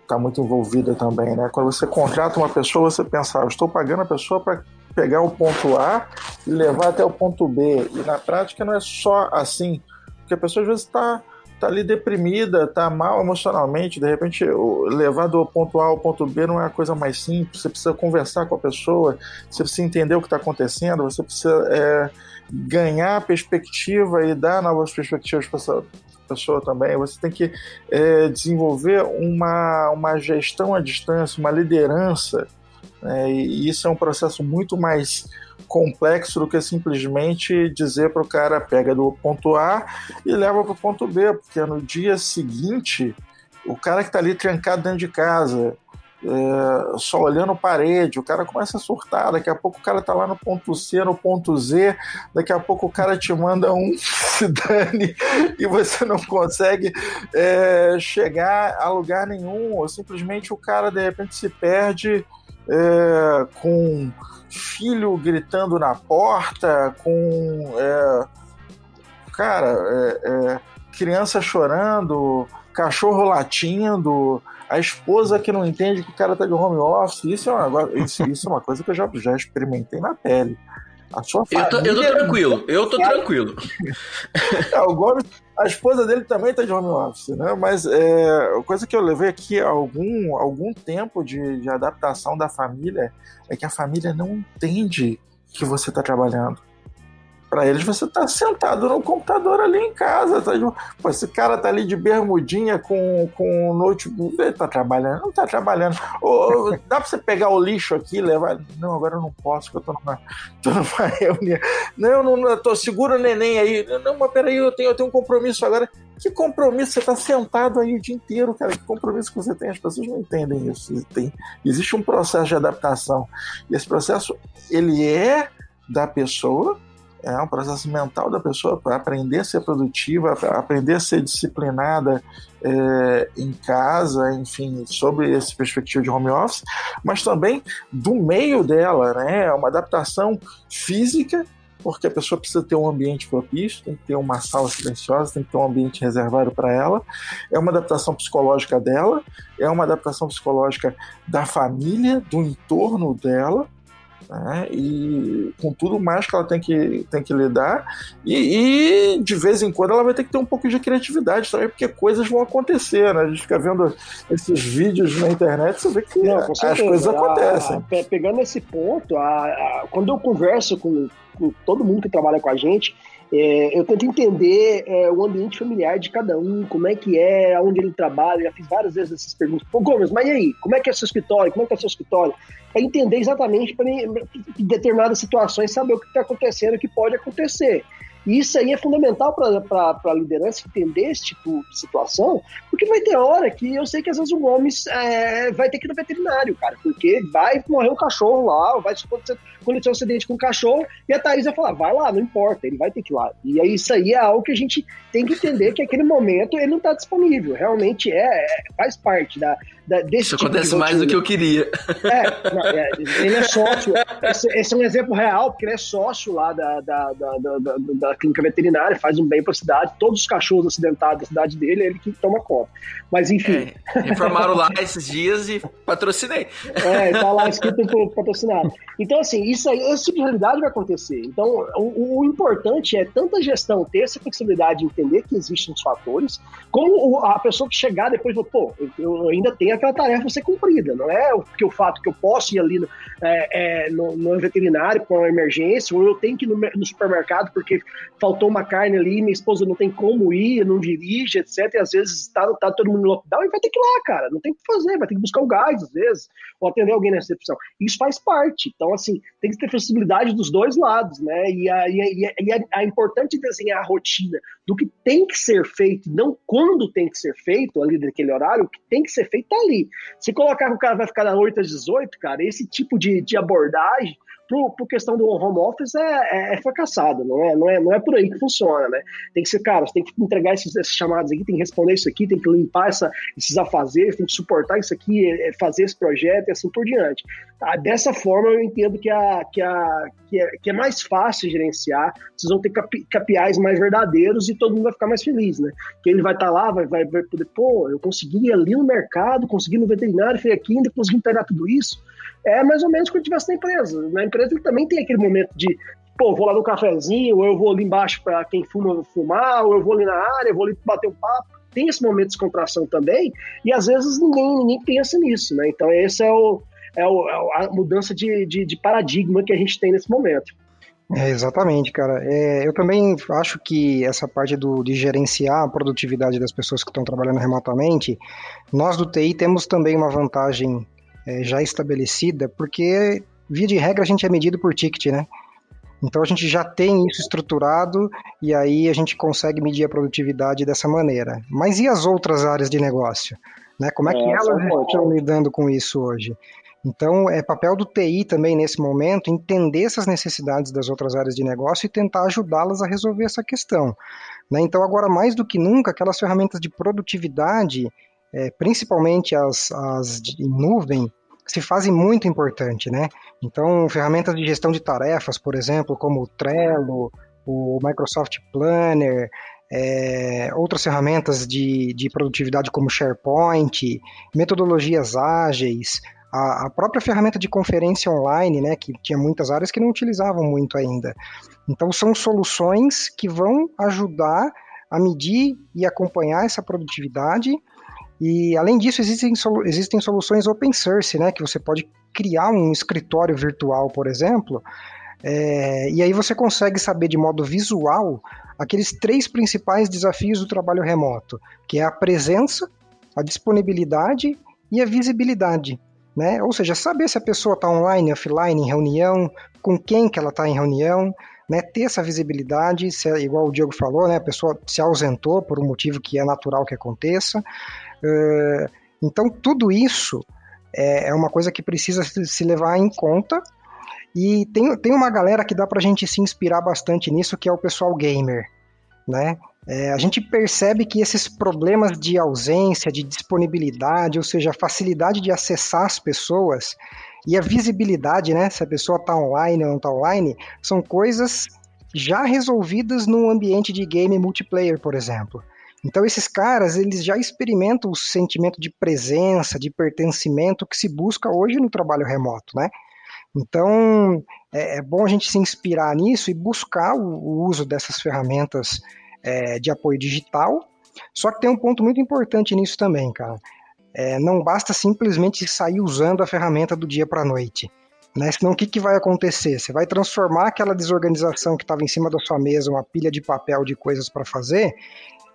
está muito envolvida também, né? Quando você contrata uma pessoa, você pensa, ah, estou pagando a pessoa para pegar o ponto A e levar até o ponto B. E na prática não é só assim, porque a pessoa às vezes está tá ali deprimida, tá mal emocionalmente, de repente levar do ponto A ao ponto B não é a coisa mais simples, você precisa conversar com a pessoa, você precisa entender o que está acontecendo, você precisa é, ganhar perspectiva e dar novas perspectivas para essa pessoa também, você tem que é, desenvolver uma, uma gestão à distância, uma liderança, né, e isso é um processo muito mais complexo do que simplesmente dizer para o cara pega do ponto A e leva para o ponto B, porque no dia seguinte o cara que está ali trancado dentro de casa, é, só olhando parede, o cara começa a surtar, daqui a pouco o cara tá lá no ponto C, no ponto Z, daqui a pouco o cara te manda um se dane e você não consegue é, chegar a lugar nenhum, ou simplesmente o cara de repente se perde é, com filho gritando na porta, com é, cara, é, é, criança chorando, cachorro latindo, a esposa que não entende que o cara tá de home office. Isso é uma, isso, isso é uma coisa que eu já, já experimentei na pele. A sua eu, tô, eu tô tranquilo, eu tô tranquilo. É, o Gomes, a esposa dele também tá de home office, né? Mas é, a coisa que eu levei aqui algum, algum tempo de, de adaptação da família é que a família não entende que você tá trabalhando. Para eles, você tá sentado no computador ali em casa. Tá. Pô, esse cara tá ali de bermudinha com, com o notebook. Ele tá trabalhando? Não tá trabalhando. Ou, dá para você pegar o lixo aqui e levar? Não, agora eu não posso, porque eu tô numa, tô numa reunião. Não, não, não, tô, segura neném aí. Não, mas peraí, eu tenho, eu tenho um compromisso agora. Que compromisso? Você tá sentado aí o dia inteiro, cara. Que compromisso que você tem? As pessoas não entendem isso. Tem, existe um processo de adaptação. E esse processo, ele é da pessoa, é um processo mental da pessoa para aprender a ser produtiva, aprender a ser disciplinada é, em casa, enfim, sobre esse perspectiva de home office, mas também do meio dela, né? É uma adaptação física porque a pessoa precisa ter um ambiente propício, tem que ter uma sala silenciosa, tem que ter um ambiente reservado para ela. É uma adaptação psicológica dela, é uma adaptação psicológica da família, do entorno dela, né? e com tudo mais que ela tem que, tem que lidar, e, e, de vez em quando ela vai ter que ter um pouco de criatividade também, porque coisas vão acontecer, né? A gente fica vendo esses vídeos na internet, você vê que Não, as coisas acontecem. A, pegando esse ponto, a, quando eu converso com, com todo mundo que trabalha com a gente, é, eu tento entender é, o ambiente familiar de cada um, como é que é, onde ele trabalha. Já fiz várias vezes essas perguntas. Pô, Gomes, mas e aí? Como é que é seu escritório? Como é que é seu escritório? Para entender exatamente, para em determinadas situações, saber o que está acontecendo, o que pode acontecer. E isso aí é fundamental para a liderança entender esse tipo de situação, porque vai ter hora que eu sei que às vezes o Gomes é, vai ter que ir no veterinário, cara, porque vai morrer um cachorro lá, vai acontecer, acontecer um acidente com um cachorro, e a Thaís vai falar, vai lá, não importa, ele vai ter que ir lá. E aí isso aí é algo que a gente tem que entender que aquele momento ele não está disponível, realmente é, é, faz parte da, da desse Isso tipo acontece mais do que eu queria. É, não, é ele é sócio, esse, esse, é um exemplo real, porque ele é sócio lá da, da, da, da, da clínica veterinária, faz um bem para a cidade, todos os cachorros acidentados da cidade dele, é ele que toma conta. Mas enfim. É, reformaram lá esses dias e patrocinei. É, tá lá escrito patrocinado. Então, assim, isso aí, essa tipo de realidade vai acontecer. Então, o, o, importante é tanto a gestão ter essa flexibilidade de entender que existem os fatores, como a pessoa que chegar depois, pô, eu ainda tenho aquela tarefa ser cumprida, não é porque o fato que eu posso ir ali no, é, é, no, no veterinário com uma emergência, ou eu tenho que ir no, no, supermercado porque faltou uma carne ali, minha esposa não tem como ir, não dirige, etc. E às vezes está tá todo mundo no lockdown e vai ter que ir lá, cara, não tem o que fazer, vai ter que buscar o gás às vezes, ou atender alguém na recepção. Isso faz parte. Então, assim, tem que ter flexibilidade dos dois lados, né? E a, e a importante desenhar a rotina do que tem que ser feito, não quando tem que ser feito ali naquele horário, o que tem que ser feito tá ali. Se colocar que o cara vai ficar da 8 às 18, cara, esse tipo de, de abordagem pro, pro questão do home office é, é, é, fracassado, não é, não, é, não é por aí que funciona, né? Tem que ser, cara, você tem que entregar esses, esses chamados aqui, tem que responder isso aqui, tem que limpar essa, esses afazeres, tem que suportar isso aqui, é, é fazer esse projeto e assim por diante. Tá? Dessa forma, eu entendo que, a, que, a, que, é, que é mais fácil gerenciar, vocês vão ter KPIs mais verdadeiros e todo mundo vai ficar mais feliz, né? Que ele vai estar tá lá, vai, vai, vai poder, pô, eu consegui ali no mercado, consegui no veterinário, fui aqui, ainda consegui entregar tudo isso é mais ou menos quando tivesse na empresa. Na empresa ele também tem aquele momento de, pô, vou lá no cafezinho, ou eu vou ali embaixo para quem fuma fumar, ou eu vou ali na área, vou ali bater um papo. Tem esse momento de descontração também, e às vezes ninguém, ninguém pensa nisso, né? Então esse é, o, é, o, é a mudança de, de, de paradigma que a gente tem nesse momento. É, exatamente, cara. É, eu também acho que essa parte do, de gerenciar a produtividade das pessoas que estão trabalhando remotamente, nós do TI temos também uma vantagem é, já estabelecida, porque, via de regra, a gente é medido por ticket, né? Então a gente já tem isso estruturado e aí a gente consegue medir a produtividade dessa maneira. Mas e as outras áreas de negócio? Né? Como é que é, elas estão lidando com isso hoje? Então, é papel do TI também nesse momento entender essas necessidades das outras áreas de negócio e tentar ajudá-las a resolver essa questão. Né? Então, agora mais do que nunca, aquelas ferramentas de produtividade é, principalmente as, as em nuvem, se fazem muito importante, né? Então, ferramentas de gestão de tarefas, por exemplo, como o Trello, o Microsoft Planner, é, outras ferramentas de, de produtividade como SharePoint, metodologias ágeis, a, a, própria ferramenta de conferência online, né, que tinha muitas áreas que não utilizavam muito ainda. Então, são soluções que vão ajudar a medir e acompanhar essa produtividade e além disso, existem, solu existem soluções open source, né, que você pode criar um escritório virtual, por exemplo, é, e aí você consegue saber de modo visual aqueles três principais desafios do trabalho remoto, que é a presença, a disponibilidade e a visibilidade. Né? Ou seja, saber se a pessoa está online, offline, em reunião, com quem que ela está em reunião, né? ter essa visibilidade, se, é igual o Diego falou, né? a pessoa se ausentou por um motivo que é natural que aconteça, então, tudo isso é, é, uma coisa que precisa se levar em conta. E tem, tem uma galera que dá para a gente se inspirar bastante nisso, que é o pessoal gamer. Né? É, a gente percebe que esses problemas de ausência, de disponibilidade, ou seja, a facilidade de acessar as pessoas e a visibilidade, né, se a pessoa está online ou não está online, são coisas já resolvidas no ambiente de game multiplayer, por exemplo. Então esses caras, eles já experimentam o sentimento de presença, de pertencimento que se busca hoje no trabalho remoto, né? Então é, é bom a gente se inspirar nisso e buscar o, o uso dessas ferramentas é, de apoio digital. Só que tem um ponto muito importante nisso também, cara. É, não basta simplesmente sair usando a ferramenta do dia para a noite. Né? Senão o que, que vai acontecer? Você vai transformar aquela desorganização que estava em cima da sua mesa, uma pilha de papel de coisas para fazer,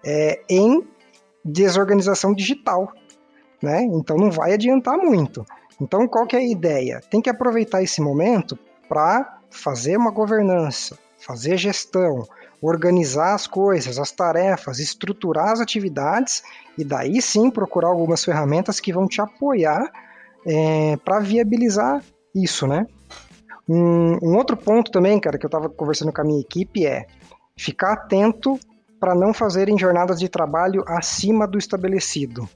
é, em desorganização digital. Né? Então não vai adiantar muito. Então qual que é a ideia? Tem que aproveitar esse momento para fazer uma governança, fazer gestão, organizar as coisas, as tarefas, estruturar as atividades e daí sim procurar algumas ferramentas que vão te apoiar é, para viabilizar isso, né? Um, um, outro ponto também, cara, que eu estava conversando com a minha equipe é ficar atento para não fazerem jornadas de trabalho acima do estabelecido.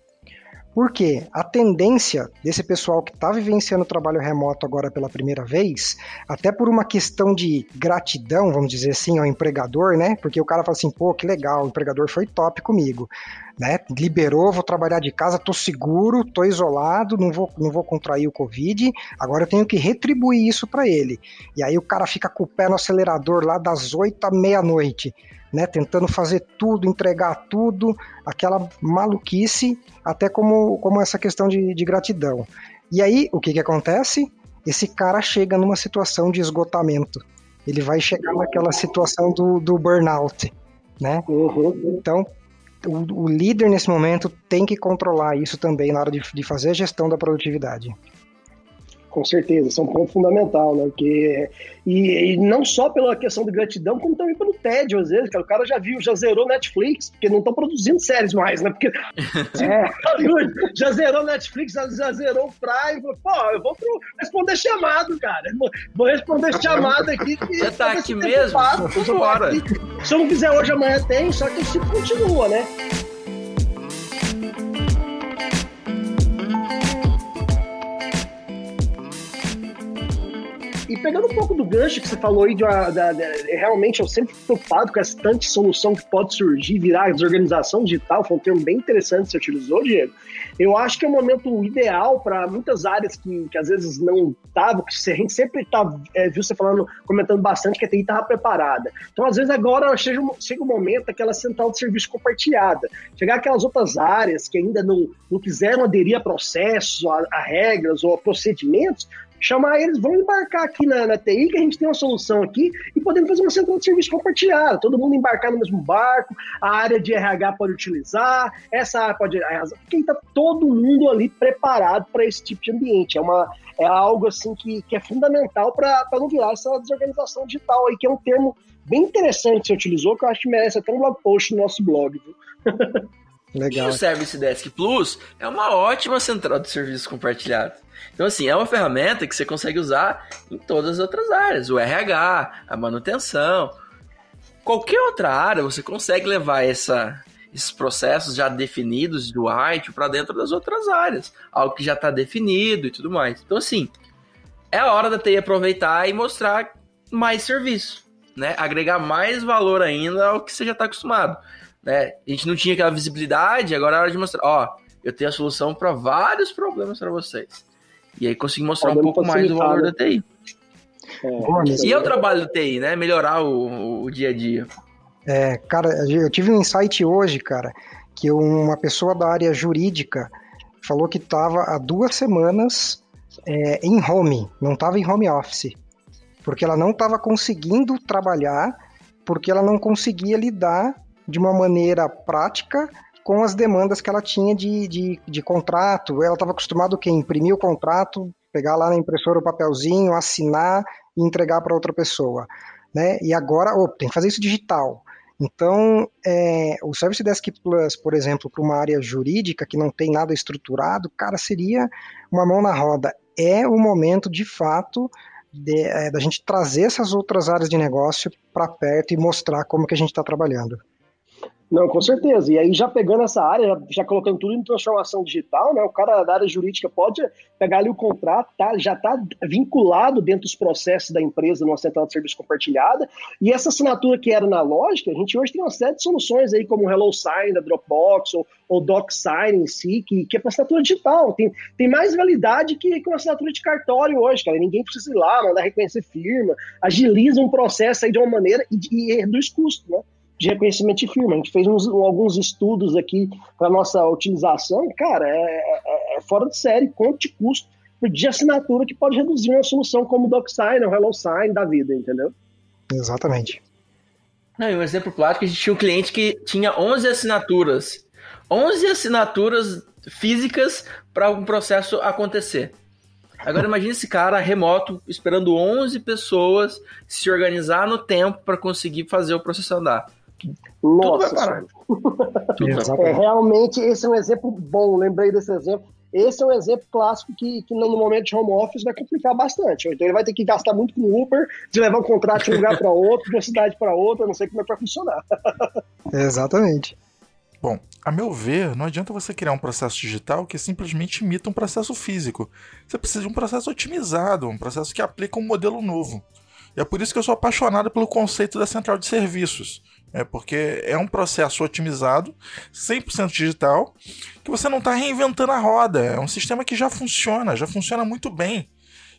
Porque a tendência desse pessoal que está vivenciando o trabalho remoto agora pela primeira vez, até por uma questão de gratidão, vamos dizer assim, ao empregador, né? Porque o cara fala assim, pô, que legal, o empregador foi top comigo, né? Liberou, vou trabalhar de casa, tô seguro, tô isolado, não vou, não vou contrair o Covid, agora eu tenho que retribuir isso para ele. E aí o cara fica com o pé no acelerador lá das 8 à meia-noite né, tentando fazer tudo, entregar tudo, aquela maluquice, até como, como essa questão de, de gratidão. E aí, o que, que acontece? Esse cara chega numa situação de esgotamento. Ele vai chegar naquela situação do, do burnout, né? Uhum. Então, o, o, líder nesse momento tem que controlar isso também na hora de, de fazer a gestão da produtividade. Com certeza, isso é um ponto fundamental, né? Porque, e, e, não só pela questão de gratidão, como também pelo tédio, às vezes, cara. O cara já viu, já zerou Netflix, porque não estão produzindo séries mais, né? Porque é, já zerou Netflix, já, já zerou o Prime. Pô, eu vou pro, responder chamado, cara. Vou responder chamado aqui. Que, Você tá aqui mesmo? Aqui. Se eu não quiser hoje, amanhã tem, só que o ciclo continua, né? E pegando um pouco do gancho que você falou aí, de, uma, da, da, realmente eu sempre fico preocupado com essa tanta solução que pode surgir, virar desorganização digital, foi um termo bem interessante que você utilizou, Diego. Eu acho que é o um momento ideal para muitas áreas que, que às vezes não estavam, que a gente sempre tá, é, viu você falando, comentando bastante que a TI estava preparada. Então, às vezes, agora chega, chega o momento daquela central de serviço compartilhada. Chegar aquelas outras áreas que ainda não, não quiseram aderir a processos, a, a regras ou a procedimentos, chamar eles, vão embarcar aqui na, na TI, que a gente tem uma solução aqui, e podemos fazer uma central de serviço compartilhada, todo mundo embarcar no mesmo barco, a área de RH pode utilizar, essa área pode. Porque está todo mundo ali preparado para esse tipo de ambiente. É, uma, é algo assim que, que é fundamental para não virar essa desorganização digital aí, que é um termo bem interessante que você utilizou, que eu acho que merece até um blog post no nosso blog. Viu? Legal. E o Service Desk Plus é uma ótima central de serviços compartilhados. Então, assim, é uma ferramenta que você consegue usar em todas as outras áreas. O RH, a manutenção. Qualquer outra área, você consegue levar essa, esses processos já definidos do IT para dentro das outras áreas. Algo que já está definido e tudo mais. Então, assim, é a hora da TI aproveitar e mostrar mais serviço. Né? Agregar mais valor ainda ao que você já está acostumado. Né? A gente não tinha aquela visibilidade, agora é hora de mostrar. Ó, eu tenho a solução para vários problemas para vocês. E aí consegui mostrar um pouco mais do valor da TI. É, e é o trabalho da TI, né? Melhorar o, o dia a dia. É, cara, eu tive um insight hoje, cara, que uma pessoa da área jurídica falou que estava há duas semanas é, em home, não estava em home office, porque ela não estava conseguindo trabalhar, porque ela não conseguia lidar de uma maneira prática com as demandas que ela tinha de, de, de contrato. Ela estava acostumada a imprimir o contrato, pegar lá na impressora o papelzinho, assinar e entregar para outra pessoa. Né? E agora, oh, tem que fazer isso digital. Então, é, o Service Desk Plus, por exemplo, para uma área jurídica que não tem nada estruturado, cara, seria uma mão na roda. É o momento, de fato, é, da gente trazer essas outras áreas de negócio para perto e mostrar como que a gente está trabalhando. Não, com certeza. E aí, já pegando essa área, já, colocando tudo em transformação digital, né? O cara da área jurídica pode pegar ali o contrato, tá, já está vinculado dentro dos processos da empresa numa central de serviço compartilhada. E essa assinatura que era na lógica, a gente hoje tem uma série de soluções aí, como o HelloSign da Dropbox, ou, ou DocSign em si, que, que é para assinatura digital. Tem, tem mais validade que, que uma assinatura de cartório hoje, cara. Ninguém precisa ir lá, mandar reconhecer firma, agiliza um processo aí de uma maneira e, e reduz custo, né? De reconhecimento de firma. A gente fez uns, alguns estudos aqui para nossa utilização. Cara, é, é, é, fora de série quanto de custo de assinatura que pode reduzir uma solução como o DocSign ou HelloSign da vida, entendeu? Exatamente. Não, um exemplo prático, a gente tinha um cliente que tinha 11 assinaturas. 11 assinaturas físicas para um processo acontecer. Agora imagine esse cara remoto esperando 11 pessoas se organizar no tempo para conseguir fazer o processo andar. Nossa, é, realmente esse é um exemplo bom, lembrei desse exemplo. Esse é um exemplo clássico que, que no momento de home office vai complicar bastante. Então ele vai ter que gastar muito com Uber, de levar um contrato de um lugar para outro, de uma cidade para outra, não sei como é que vai funcionar. Exatamente. Bom, a meu ver, não adianta você criar um processo digital que simplesmente imita um processo físico. Você precisa de um processo otimizado, um processo que aplica um modelo novo. E é por isso que eu sou apaixonado pelo conceito da central de serviços. É porque é um processo otimizado, 100% digital, que você não está reinventando a roda. É um sistema que já funciona, já funciona muito bem.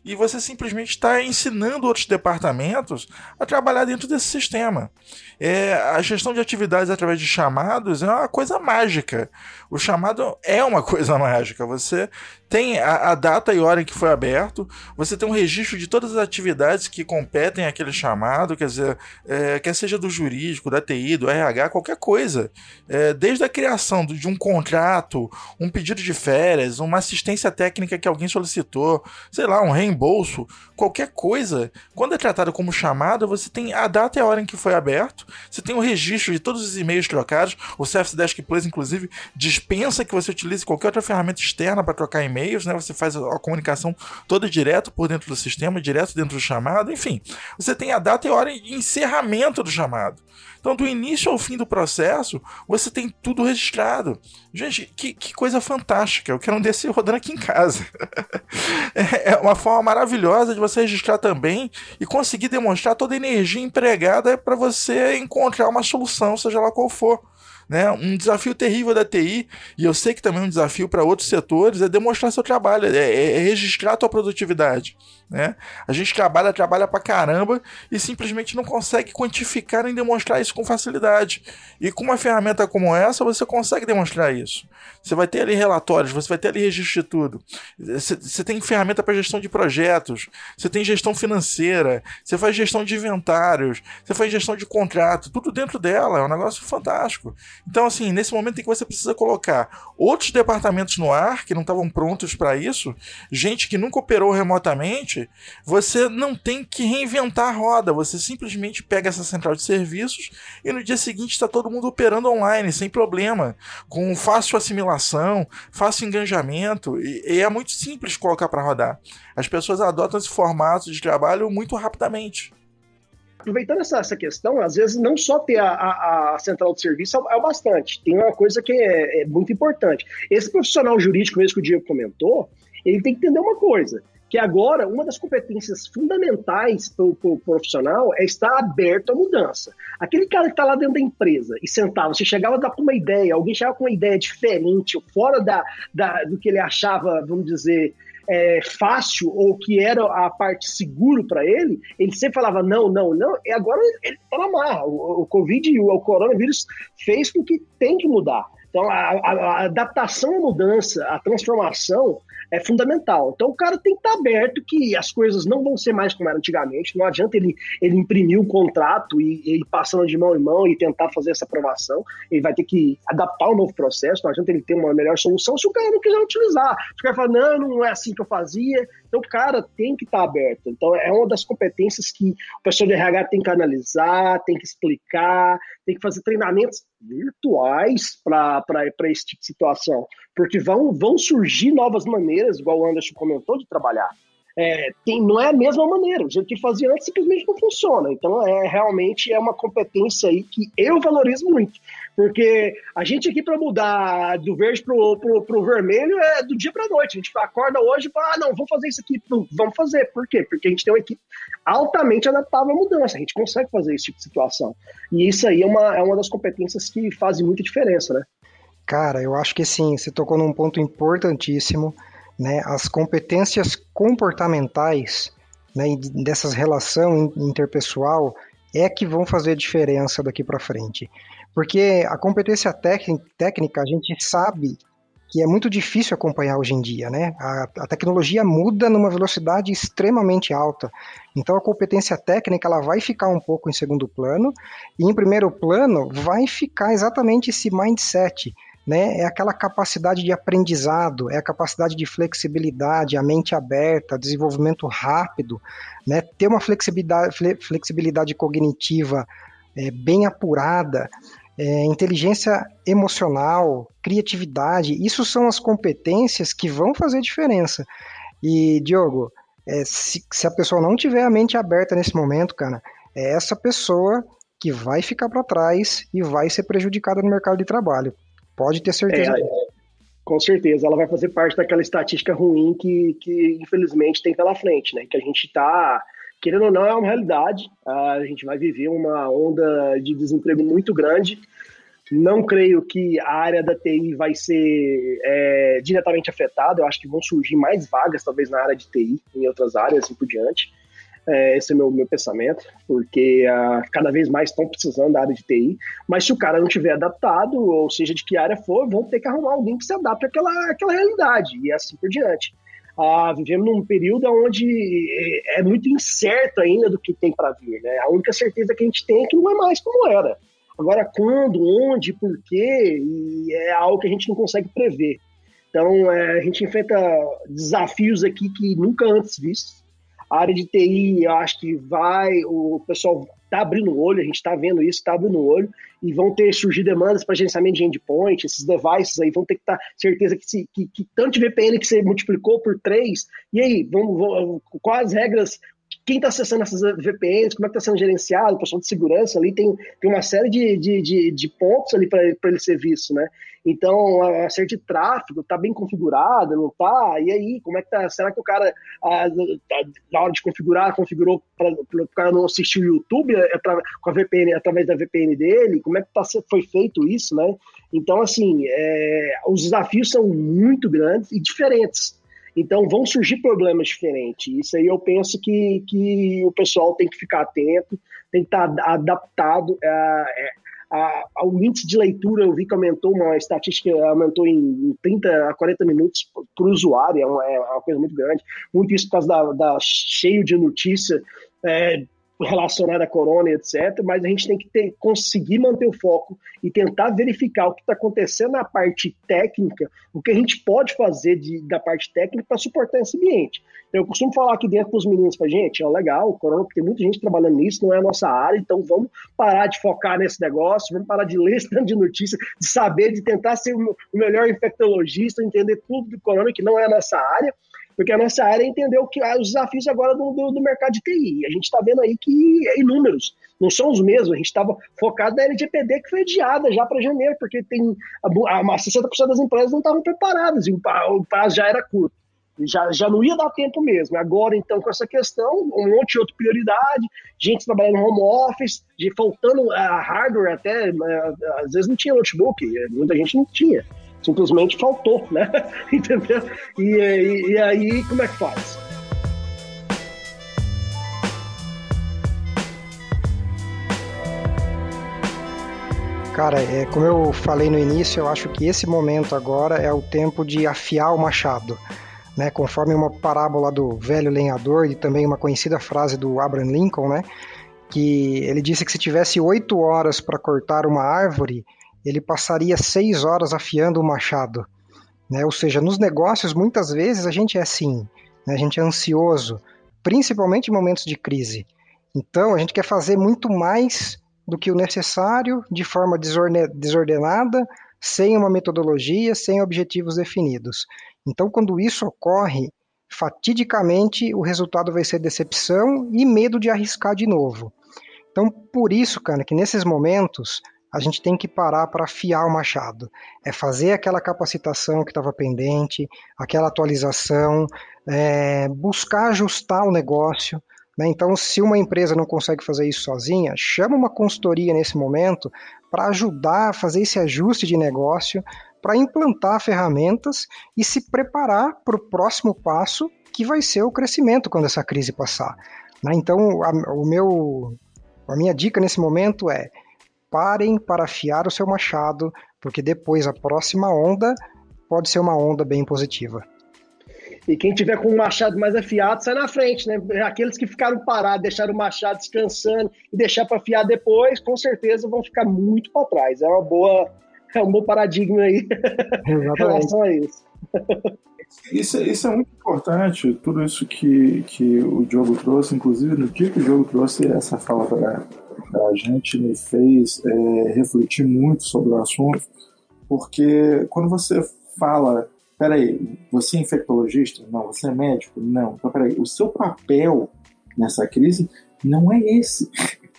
E você simplesmente está ensinando outros departamentos a trabalhar dentro desse sistema. É, a gestão de atividades através de chamados é uma coisa mágica. O chamado é uma coisa mágica. Você tem a, a, data e hora em que foi aberto, você tem um registro de todas as atividades que competem àquele chamado, quer dizer, é, quer seja do jurídico, da TI, do RH, qualquer coisa. É, desde a criação de um contrato, um pedido de férias, uma assistência técnica que alguém solicitou, sei lá, um reembolso, reembolso qualquer coisa, quando é tratado como chamado, você tem a data e a hora em que foi aberto, você tem o registro de todos os e-mails trocados, o Surface Desk Plus, inclusive, dispensa que você utilize qualquer outra ferramenta externa para trocar e-mail e-mails, né? Você faz a comunicação toda direto por dentro do sistema, direto dentro do chamado, enfim. Você tem a data e hora de encerramento do chamado. Então, do início ao fim do processo, você tem tudo registrado. Gente, que, que coisa fantástica. Eu quero um desse rodando aqui em casa. é uma forma maravilhosa de você registrar também e conseguir demonstrar toda a energia empregada para você encontrar uma solução, seja lá qual for. Né? Um desafio terrível da TI, e eu sei que também é um desafio para outros setores, é demonstrar seu trabalho, é, é, é registrar a tua produtividade. Né? A gente trabalha, trabalha pra caramba e simplesmente não consegue quantificar nem demonstrar isso com facilidade. E com uma ferramenta como essa, você consegue demonstrar isso. Você vai ter ali relatórios, você vai ter ali registro de tudo. Você, você tem ferramenta para gestão de projetos, você tem gestão financeira, você faz gestão de inventários, você faz gestão de contrato, tudo dentro dela. É um negócio fantástico. Então, assim, nesse momento em que você precisa colocar outros departamentos no ar que não estavam prontos para isso, gente que nunca operou remotamente, você não tem que reinventar a roda, você simplesmente pega essa central de serviços e no dia seguinte está todo mundo operando online, sem problema, com fácil assimilação, fácil engajamento, e, e é muito simples colocar para rodar. As pessoas adotam esse formato de trabalho muito rapidamente aproveitando essa, essa questão, às vezes não só ter a, a, a central de serviço é, é, o bastante, tem uma coisa que é, é, muito importante. Esse profissional jurídico, mesmo que o Diego comentou, ele tem que entender uma coisa, que agora uma das competências fundamentais para o profissional é estar aberto à mudança. Aquele cara que está lá dentro da empresa e sentava, você chegava a dar uma ideia, alguém chegava com uma ideia diferente, fora da, da, do que ele achava, vamos dizer, é, fácil ou que era a parte seguro para ele, ele sempre falava não, não, não, e agora ele está na marra. O, o Covid e o, o coronavírus fez com que tem que mudar. Então, a, a, a adaptação à mudança, a transformação, é fundamental. Então o cara tem que estar aberto que as coisas não vão ser mais como era antigamente. Não adianta ele, ele imprimir o contrato e, e ir passando de mão em mão e tentar fazer essa aprovação. Ele vai ter que adaptar o novo processo. Não adianta ele ter uma melhor solução se o cara não quiser utilizar. Se o cara falar, não, não é assim que eu fazia. Então o cara tem que estar aberto. Então é uma das competências que o pessoal de RH tem que analisar, tem que explicar, tem que fazer treinamentos virtuais para esse tipo de situação, porque vão, vão surgir novas maneiras, igual o Anderson comentou, de trabalhar. É, tem, não é a mesma maneira, o jeito que fazia antes simplesmente não funciona. Então, é realmente é uma competência aí que eu valorizo muito. Porque a gente aqui para mudar do verde pro, pro, pro vermelho é do dia para noite. A gente acorda hoje e fala, ah, não, vou fazer isso aqui. Vamos fazer. Por quê? Porque a gente tem uma equipe altamente adaptável à mudança. A gente consegue fazer esse tipo de situação. E isso aí é uma, é uma das competências que fazem muita diferença, né? Cara, eu acho que sim, você tocou num ponto importantíssimo, né? As competências comportamentais, né, dessas relação interpessoal é que vão fazer diferença daqui para frente. Porque a competência técnica, a gente sabe que é muito difícil acompanhar hoje em dia, né? A, a, tecnologia muda numa velocidade extremamente alta. Então a competência técnica ela vai ficar um pouco em segundo plano e em primeiro plano vai ficar exatamente esse mindset, né? É aquela capacidade de aprendizado, é a capacidade de flexibilidade, a mente aberta, desenvolvimento rápido, né? Ter uma flexibilidade, flexibilidade cognitiva é, bem apurada é, inteligência emocional, criatividade, isso são as competências que vão fazer diferença. E, Diogo, é, se, se, a pessoa não tiver a mente aberta nesse momento, cara, é essa pessoa que vai ficar para trás e vai ser prejudicada no mercado de trabalho. Pode ter certeza. É, com certeza, ela vai fazer parte daquela estatística ruim que, que infelizmente tem pela frente, né? Que a gente está querendo ou não, é uma realidade. A gente vai viver uma onda de desemprego muito grande. Não creio que a área da TI vai ser é, diretamente afetada. Eu acho que vão surgir mais vagas, talvez, na área de TI, em outras áreas, assim por diante. É, esse é o meu, meu pensamento, porque uh, cada vez mais estão precisando da área de TI. Mas se o cara não tiver adaptado, ou seja, de que área for, vão ter que arrumar alguém que se adapte àquela, àquela realidade, e assim por diante. Uh, vivemos num período onde é, é muito incerto ainda do que tem para vir. Né? A única certeza que a gente tem é que não é mais como era. Agora, quando, onde, por quê, e é algo que a gente não consegue prever. Então, é, a gente enfrenta desafios aqui que nunca antes vistos. A área de TI, eu acho que vai, o pessoal está abrindo o olho, a gente está vendo isso, está abrindo o olho, e vão ter surgir demandas para gerenciamento de endpoint, esses devices aí vão ter que estar tá, certeza que, se, que, que, tanto de VPN que você multiplicou por três, e aí, vamos, vamos, quais as regras quem está acessando essas VPNs, como é que está sendo gerenciado, o pessoal de segurança ali tem, tem uma série de, de, de, de pontos ali para ele ser visto, né? Então, a, série de tráfego está bem configurada, não está? E aí, como é que tá? Será que o cara, a, a, na hora de configurar, configurou para o cara não assistir o YouTube é pra, com a VPN, através da VPN dele? Como é que tá, foi feito isso, né? Então, assim, é, os desafios são muito grandes e diferentes. Então vão surgir problemas diferentes. Isso aí eu penso que, que o pessoal tem que ficar atento, tem que estar adaptado. A, a, ao índice de leitura, eu vi que aumentou, uma estatística aumentou em 30 a 40 minutos para o usuário, é uma, é uma, coisa muito grande. Muito isso por causa da, da cheio de notícia. É, relacionada à corona, etc. Mas a gente tem que ter, conseguir manter o foco e tentar verificar o que está acontecendo na parte técnica, o que a gente pode fazer de, da parte técnica para suportar esse ambiente. Eu costumo falar aqui dentro para os meninos para gente, ó, legal, o corona, porque tem muita gente trabalhando nisso, não é a nossa área, então vamos parar de focar nesse negócio, vamos parar de ler esse tanto de notícia, de saber, de tentar ser o melhor infectologista, entender tudo do corona, que não é a nossa área, porque a nossa área entendeu que ah, os desafios agora do, do, do mercado de TI. A gente está vendo aí que é inúmeros, não são os mesmos. A gente estava focado na LGPD, que foi adiada já para janeiro, porque tem a, a 60% das empresas não estavam preparadas e o, o prazo já era curto. Já, já não ia dar tempo mesmo. Agora, então, com essa questão, um monte de outra prioridade, gente trabalhando home office, de faltando a hardware até, né, às vezes não tinha notebook, muita gente não tinha simplesmente faltou, né? Entendeu? E, e, e aí, como é que faz? Cara, é, como eu falei no início, eu acho que esse momento agora é o tempo de afiar o machado. Né, conforme uma parábola do velho lenhador e também uma conhecida frase do Abraham Lincoln, né, que ele disse que se tivesse oito horas para cortar uma árvore, ele passaria seis horas afiando o machado. Né? Ou seja, nos negócios, muitas vezes a gente é assim, né? a gente é ansioso, principalmente em momentos de crise. Então, a gente quer fazer muito mais do que o necessário, de forma desordenada, sem uma metodologia, sem objetivos definidos. Então, quando isso ocorre, fatidicamente o resultado vai ser decepção e medo de arriscar de novo. Então, por isso, cara, que nesses momentos a gente tem que parar para afiar o machado. É fazer aquela capacitação que estava pendente, aquela atualização, é, buscar ajustar o negócio. Né? Então, se uma empresa não consegue fazer isso sozinha, chama uma consultoria nesse momento para ajudar a fazer esse ajuste de negócio, para implantar ferramentas e se preparar para o próximo passo, que vai ser o crescimento quando essa crise passar. Né? Então, a, o meu, a minha dica nesse momento é parem para afiar o seu machado, porque depois a próxima onda pode ser uma onda bem positiva. E quem tiver com o machado mais afiado sai na frente, né? Aqueles que ficaram parados, deixaram o machado descansando e deixar para afiar depois, com certeza vão ficar muito para trás. É uma boa, é um bom paradigma aí em relação a isso. Isso, isso é muito importante, tudo isso que, que o Diogo trouxe, inclusive no dia que o Diogo trouxe essa fala para a gente me fez é, refletir muito sobre o assunto, porque quando você fala, peraí, você é infectologista? Não. Você é médico? Não. Então, peraí, o seu papel nessa crise não é esse.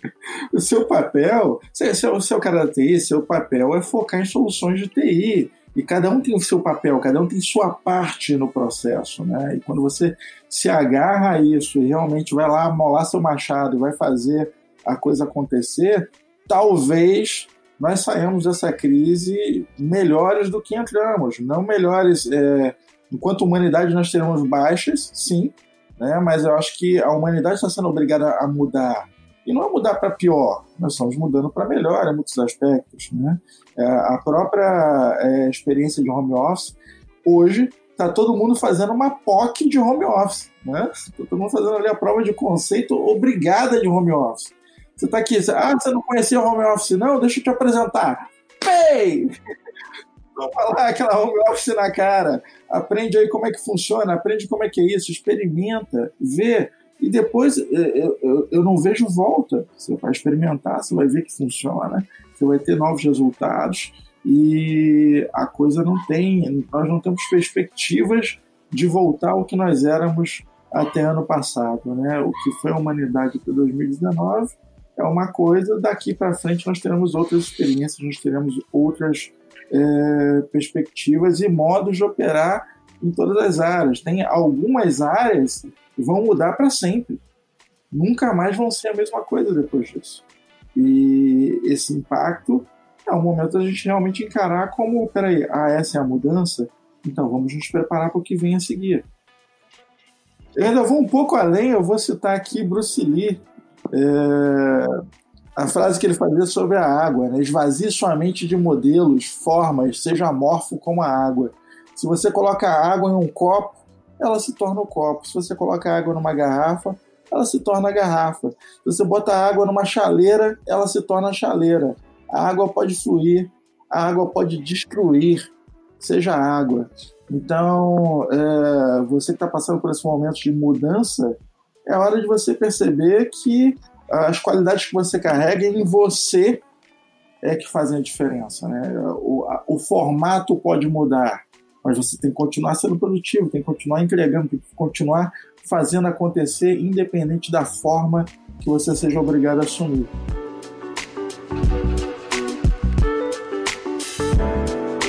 o seu papel, se, se, se é o cara da TI, seu papel é focar em soluções de TI. E cada um tem o seu papel, cada um tem sua parte no processo, né? E quando você se agarra a isso e realmente vai lá molar seu machado, vai fazer a coisa acontecer, talvez nós saímos dessa crise melhores do que entramos. Não melhores. É, enquanto humanidade, nós teremos baixas, sim, né? mas eu acho que a humanidade está sendo obrigada a mudar. E não a mudar para pior, nós estamos mudando para melhor em muitos aspectos. Né? É, a própria é, experiência de home office, hoje, está todo mundo fazendo uma POC de home office. Né? Tá todo mundo fazendo ali a prova de conceito obrigada de home office. Você está aqui, ah, você não conhecia o home office, não? Deixa eu te apresentar. Pay! Vamos falar aquela home office na cara. Aprende aí como é que funciona, aprende como é que é isso, experimenta, vê. E depois eu, eu, eu não vejo volta. Você vai experimentar, você vai ver que funciona, você vai ter novos resultados e a coisa não tem, nós não temos perspectivas de voltar ao que nós éramos até ano passado, né? O que foi a humanidade até 2019 é uma coisa, daqui para frente nós teremos outras experiências, nós teremos outras é, perspectivas e modos de operar em todas as áreas. Tem algumas áreas que vão mudar para sempre. Nunca mais vão ser a mesma coisa depois disso. E esse impacto é o momento da gente realmente encarar como, peraí, ah, essa é a mudança? Então vamos nos preparar para o que vem a seguir. Eu ainda vou um pouco além, eu vou citar aqui Bruce Lee, é, a frase que ele fazia sobre a água, né? esvazie sua mente de modelos, formas, seja amorfo como a água. Se você coloca a água em um copo, ela se torna um copo. Se você coloca a água numa garrafa, ela se torna a garrafa. Se você bota a água numa chaleira, ela se torna a chaleira. A água pode fluir, a água pode destruir, seja água. Então, é, você que está passando por esse momento de mudança, é hora de você perceber que as qualidades que você carrega em você é que fazem a diferença. Né? O, a, o formato pode mudar, mas você tem que continuar sendo produtivo, tem que continuar entregando, tem que continuar fazendo acontecer, independente da forma que você seja obrigado a assumir.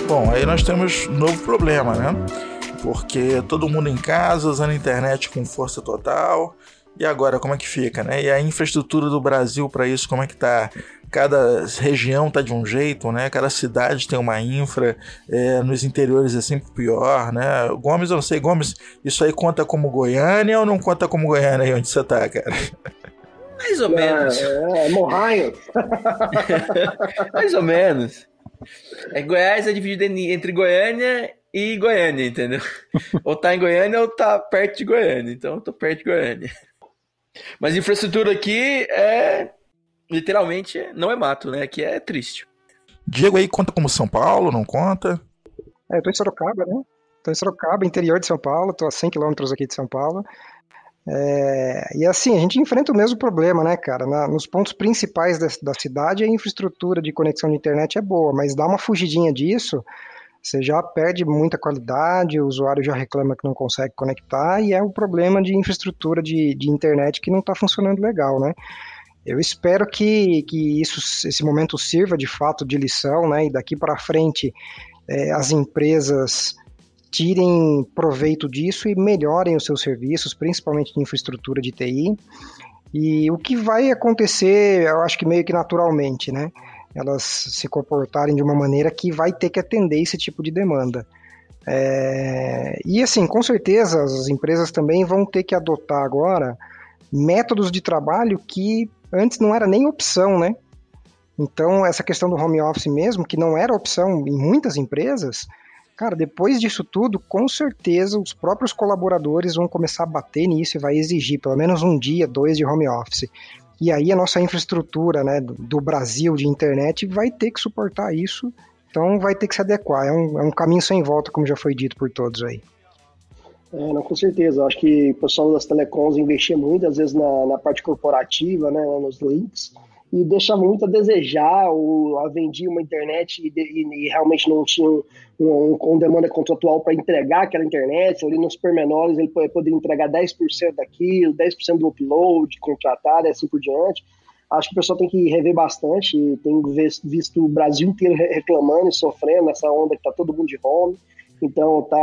Bom, aí nós temos um novo problema, né? Porque todo mundo em casa usando a internet com força total. E agora, como é que fica, né? E a infraestrutura do Brasil para isso, como é que tá? Cada região tá de um jeito, né? Cada cidade tem uma infra, é, nos interiores é sempre pior, né? Gomes, eu não sei, Gomes, isso aí conta como Goiânia ou não conta como Goiânia aí onde você tá, cara? Mais ou menos. É, é Morraio. Mais ou menos. É, Goiás é dividido entre Goiânia e Goiânia, entendeu? ou tá em Goiânia ou tá perto de Goiânia. Então eu tô perto de Goiânia. Mas infraestrutura aqui é literalmente não é mato, né? Aqui é triste. Diego aí conta como São Paulo, não conta? É, eu tô em Sorocaba, né? Tô em Sorocaba, interior de São Paulo, tô a 100 quilômetros aqui de São Paulo. É, e assim, a gente enfrenta o mesmo problema, né, cara? Na, nos pontos principais da, da, cidade, a infraestrutura de conexão de internet é boa, mas dá uma fugidinha disso, você já perde muita qualidade, o usuário já reclama que não consegue conectar e é um problema de infraestrutura de, de internet que não está funcionando legal, né? Eu espero que, que isso, esse momento sirva de fato de lição, né? E daqui para frente é, as empresas tirem proveito disso e melhorem os seus serviços, principalmente de infraestrutura de TI. E o que vai acontecer, eu acho que meio que naturalmente, né? Elas se comportarem de uma maneira que vai ter que atender esse tipo de demanda. É, e assim, com certeza as empresas também vão ter que adotar agora métodos de trabalho que antes não era nem opção, né? Então, essa questão do home office mesmo, que não era opção em muitas empresas, cara, depois disso tudo, com certeza os próprios colaboradores vão começar a bater nisso e vai exigir pelo menos um dia, dois de home office. E aí a nossa infraestrutura né, do Brasil de internet vai ter que suportar isso, então vai ter que se adequar. É um, é um caminho sem volta, como já foi dito por todos aí. É, não, com certeza. Acho que o pessoal das telecoms investia muito, às vezes, na, na parte corporativa, né, nos links, e deixa muito a desejar, ou a vendia uma internet e, e, e realmente não tinha um, um, um demanda contratual para entregar aquela internet, ali nos pormenores ele poderia entregar 10% daquilo, 10% do upload contratado e assim por diante. Acho que o pessoal tem que rever bastante, tem visto o Brasil inteiro reclamando e sofrendo nessa onda que está todo mundo de home. Então, tá,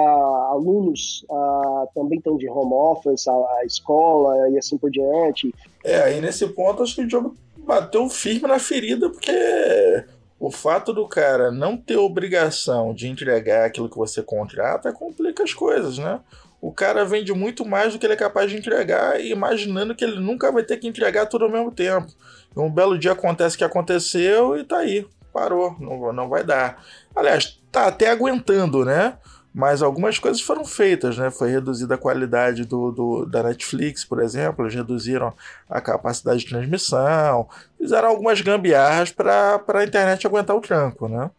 alunos ah, também estão de home office, a, a, escola e assim por diante. É, aí nesse ponto acho que o jogo bateu firme na ferida, porque o fato do cara não ter obrigação de entregar aquilo que você contrata complica as coisas, né? O cara vende muito mais do que ele é capaz de entregar, imaginando que ele nunca vai ter que entregar tudo ao mesmo tempo. E um belo dia acontece o que aconteceu e tá aí, parou, não, não vai dar. Aliás, tá até aguentando, né? Mas algumas coisas foram feitas, né? Foi reduzida a qualidade do, do, da Netflix, por exemplo, eles reduziram a capacidade de transmissão, fizeram algumas gambiarras para a internet aguentar o tranco, né?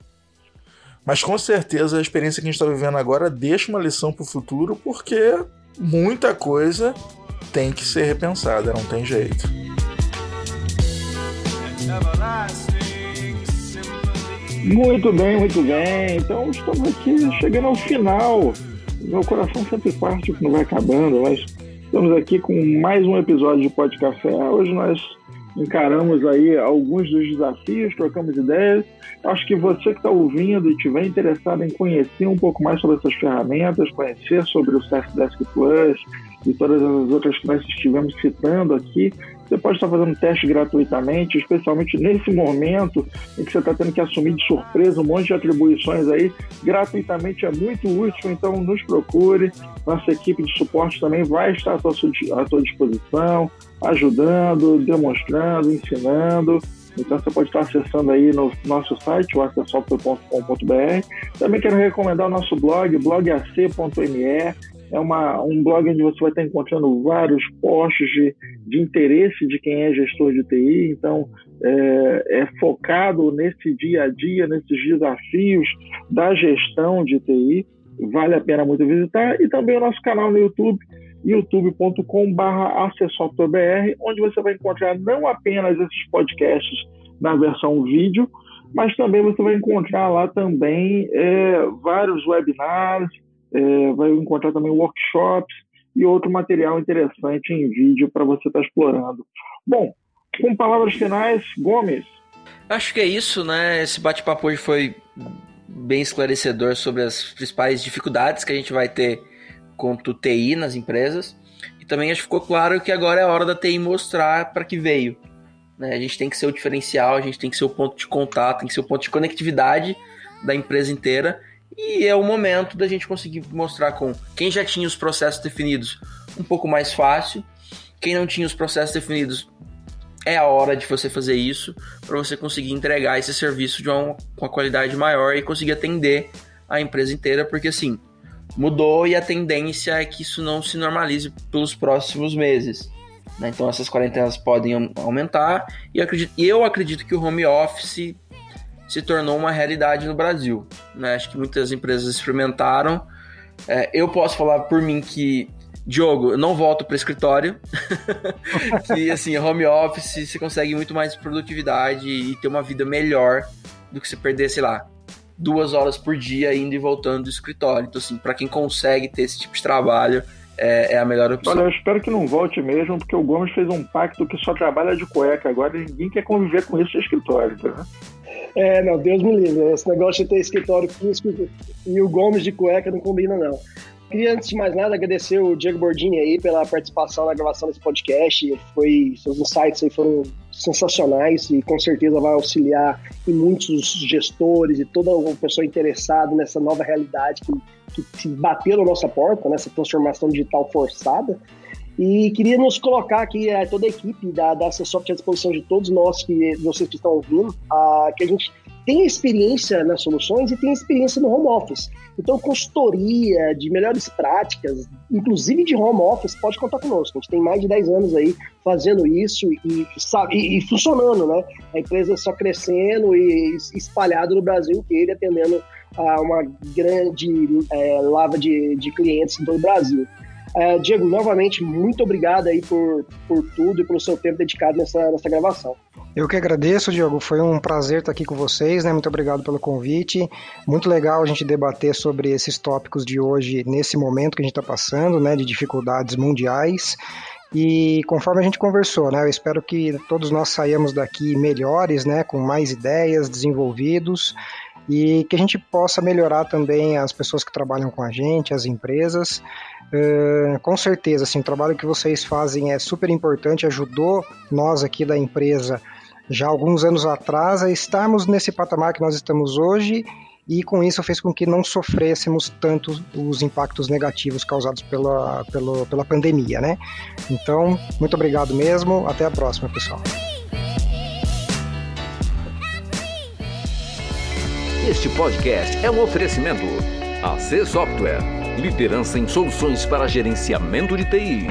Mas com certeza a experiência que a gente está vivendo agora deixa uma lição para o futuro, porque muita coisa tem que ser repensada, não tem jeito. Muito bem, muito bem. Então estamos aqui chegando ao final. Meu coração sempre parte quando vai acabando, mas estamos aqui com mais um episódio de Pode Café. Hoje nós encaramos aí alguns dos desafios, trocamos ideias. Acho que você que está ouvindo e estiver interessado em conhecer um pouco mais sobre essas ferramentas, conhecer sobre o Desk Plus e todas as outras que nós estivemos citando aqui, você pode estar fazendo teste gratuitamente, especialmente nesse momento em que você está tendo que assumir de surpresa um monte de atribuições aí. Gratuitamente é muito útil, então nos procure. Nossa equipe de suporte também vai estar à tua, à disposição, ajudando, demonstrando, ensinando. Então você pode estar acessando aí no nosso site, o. Também quero recomendar o nosso blog, blogac.me é uma, um blog onde você vai estar encontrando vários posts de, de interesse de quem é gestor de TI, então é, é, focado nesse dia a dia, nesses desafios da gestão de TI, vale a pena muito visitar, e também o nosso canal no YouTube, youtube.com.br onde você vai encontrar não apenas esses podcasts na versão vídeo, mas também você vai encontrar lá também é, vários webinars, é, vai encontrar também workshops e outro material interessante em vídeo para você estar tá explorando. Bom, com palavras finais, Gomes. Acho que é isso, né? Esse bate-papo hoje foi bem esclarecedor sobre as principais dificuldades que a gente vai ter com o TI nas empresas. E também acho que ficou claro que agora é a hora da TI mostrar para que veio. Né? A gente tem que ser o diferencial, a gente tem que ser o ponto de contato, tem que ser o ponto de conectividade da empresa inteira e é o momento da gente conseguir mostrar com quem já tinha os processos definidos um pouco mais fácil, quem não tinha os processos definidos é a hora de você fazer isso para você conseguir entregar esse serviço de uma, uma qualidade maior e conseguir atender a empresa inteira, porque assim, mudou e a tendência é que isso não se normalize pelos próximos meses. Né? Então essas quarentenas podem aumentar e eu acredito, eu acredito que o home office se tornou uma realidade no Brasil. Né? Acho que muitas empresas experimentaram. É, eu posso falar por mim que, Diogo, eu não volto para escritório. que, assim, home office, você consegue muito mais produtividade e ter uma vida melhor do que você perder, sei lá, duas horas por dia indo e voltando do escritório. Então, assim, para quem consegue ter esse tipo de trabalho, é, é, a melhor opção. Olha, eu espero que não volte mesmo, porque o Gomes fez um pacto que só trabalha de cueca agora e ninguém quer conviver com isso no escritório, tá? É, não, Deus me livre. Esse negócio de ter escritório físico e o Gomes de cueca não combina, não. Queria, antes de mais nada, agradecer o Diego Bordini aí pela participação na gravação desse podcast. Foi, seus insights aí foram sensacionais e com certeza vai auxiliar em muitos gestores e toda uma pessoa interessada nessa nova realidade que, que bateu na nossa porta, nessa transformação digital forçada. E queria nos colocar aqui, é, toda a equipe da, Acessoft à disposição de todos nós, que vocês que estão ouvindo, a, que a gente tem experiência nas soluções e tem experiência no home office. Então, consultoria de melhores práticas, inclusive de home office, pode contar conosco. A gente tem mais de 10 anos aí fazendo isso e, e, e funcionando, né? A empresa só crescendo e espalhado no Brasil inteiro, atendendo a uma grande é, lava de, de clientes em todo o Brasil. É, Diego, novamente, muito obrigado aí por, por tudo e pelo seu tempo dedicado nessa, nessa gravação. Eu que agradeço, Diogo. Foi um prazer estar aqui com vocês, né? Muito obrigado pelo convite. Muito legal a gente debater sobre esses tópicos de hoje, nesse momento que a gente está passando, né? De dificuldades mundiais. E conforme a gente conversou, né? Eu espero que todos nós saímos daqui melhores, né? Com mais ideias, desenvolvidos e que a gente possa melhorar também as pessoas que trabalham com a gente, as empresas. Uh, com certeza, assim, o trabalho que vocês fazem é super importante, ajudou nós aqui da empresa já alguns anos atrás a estarmos nesse patamar que nós estamos hoje e com isso fez com que não sofrêssemos tanto os impactos negativos causados pela, pela, pela pandemia, né? Então, muito obrigado mesmo, até a próxima, pessoal. Este podcast é um oferecimento AC Software, liderança em soluções para gerenciamento de TI.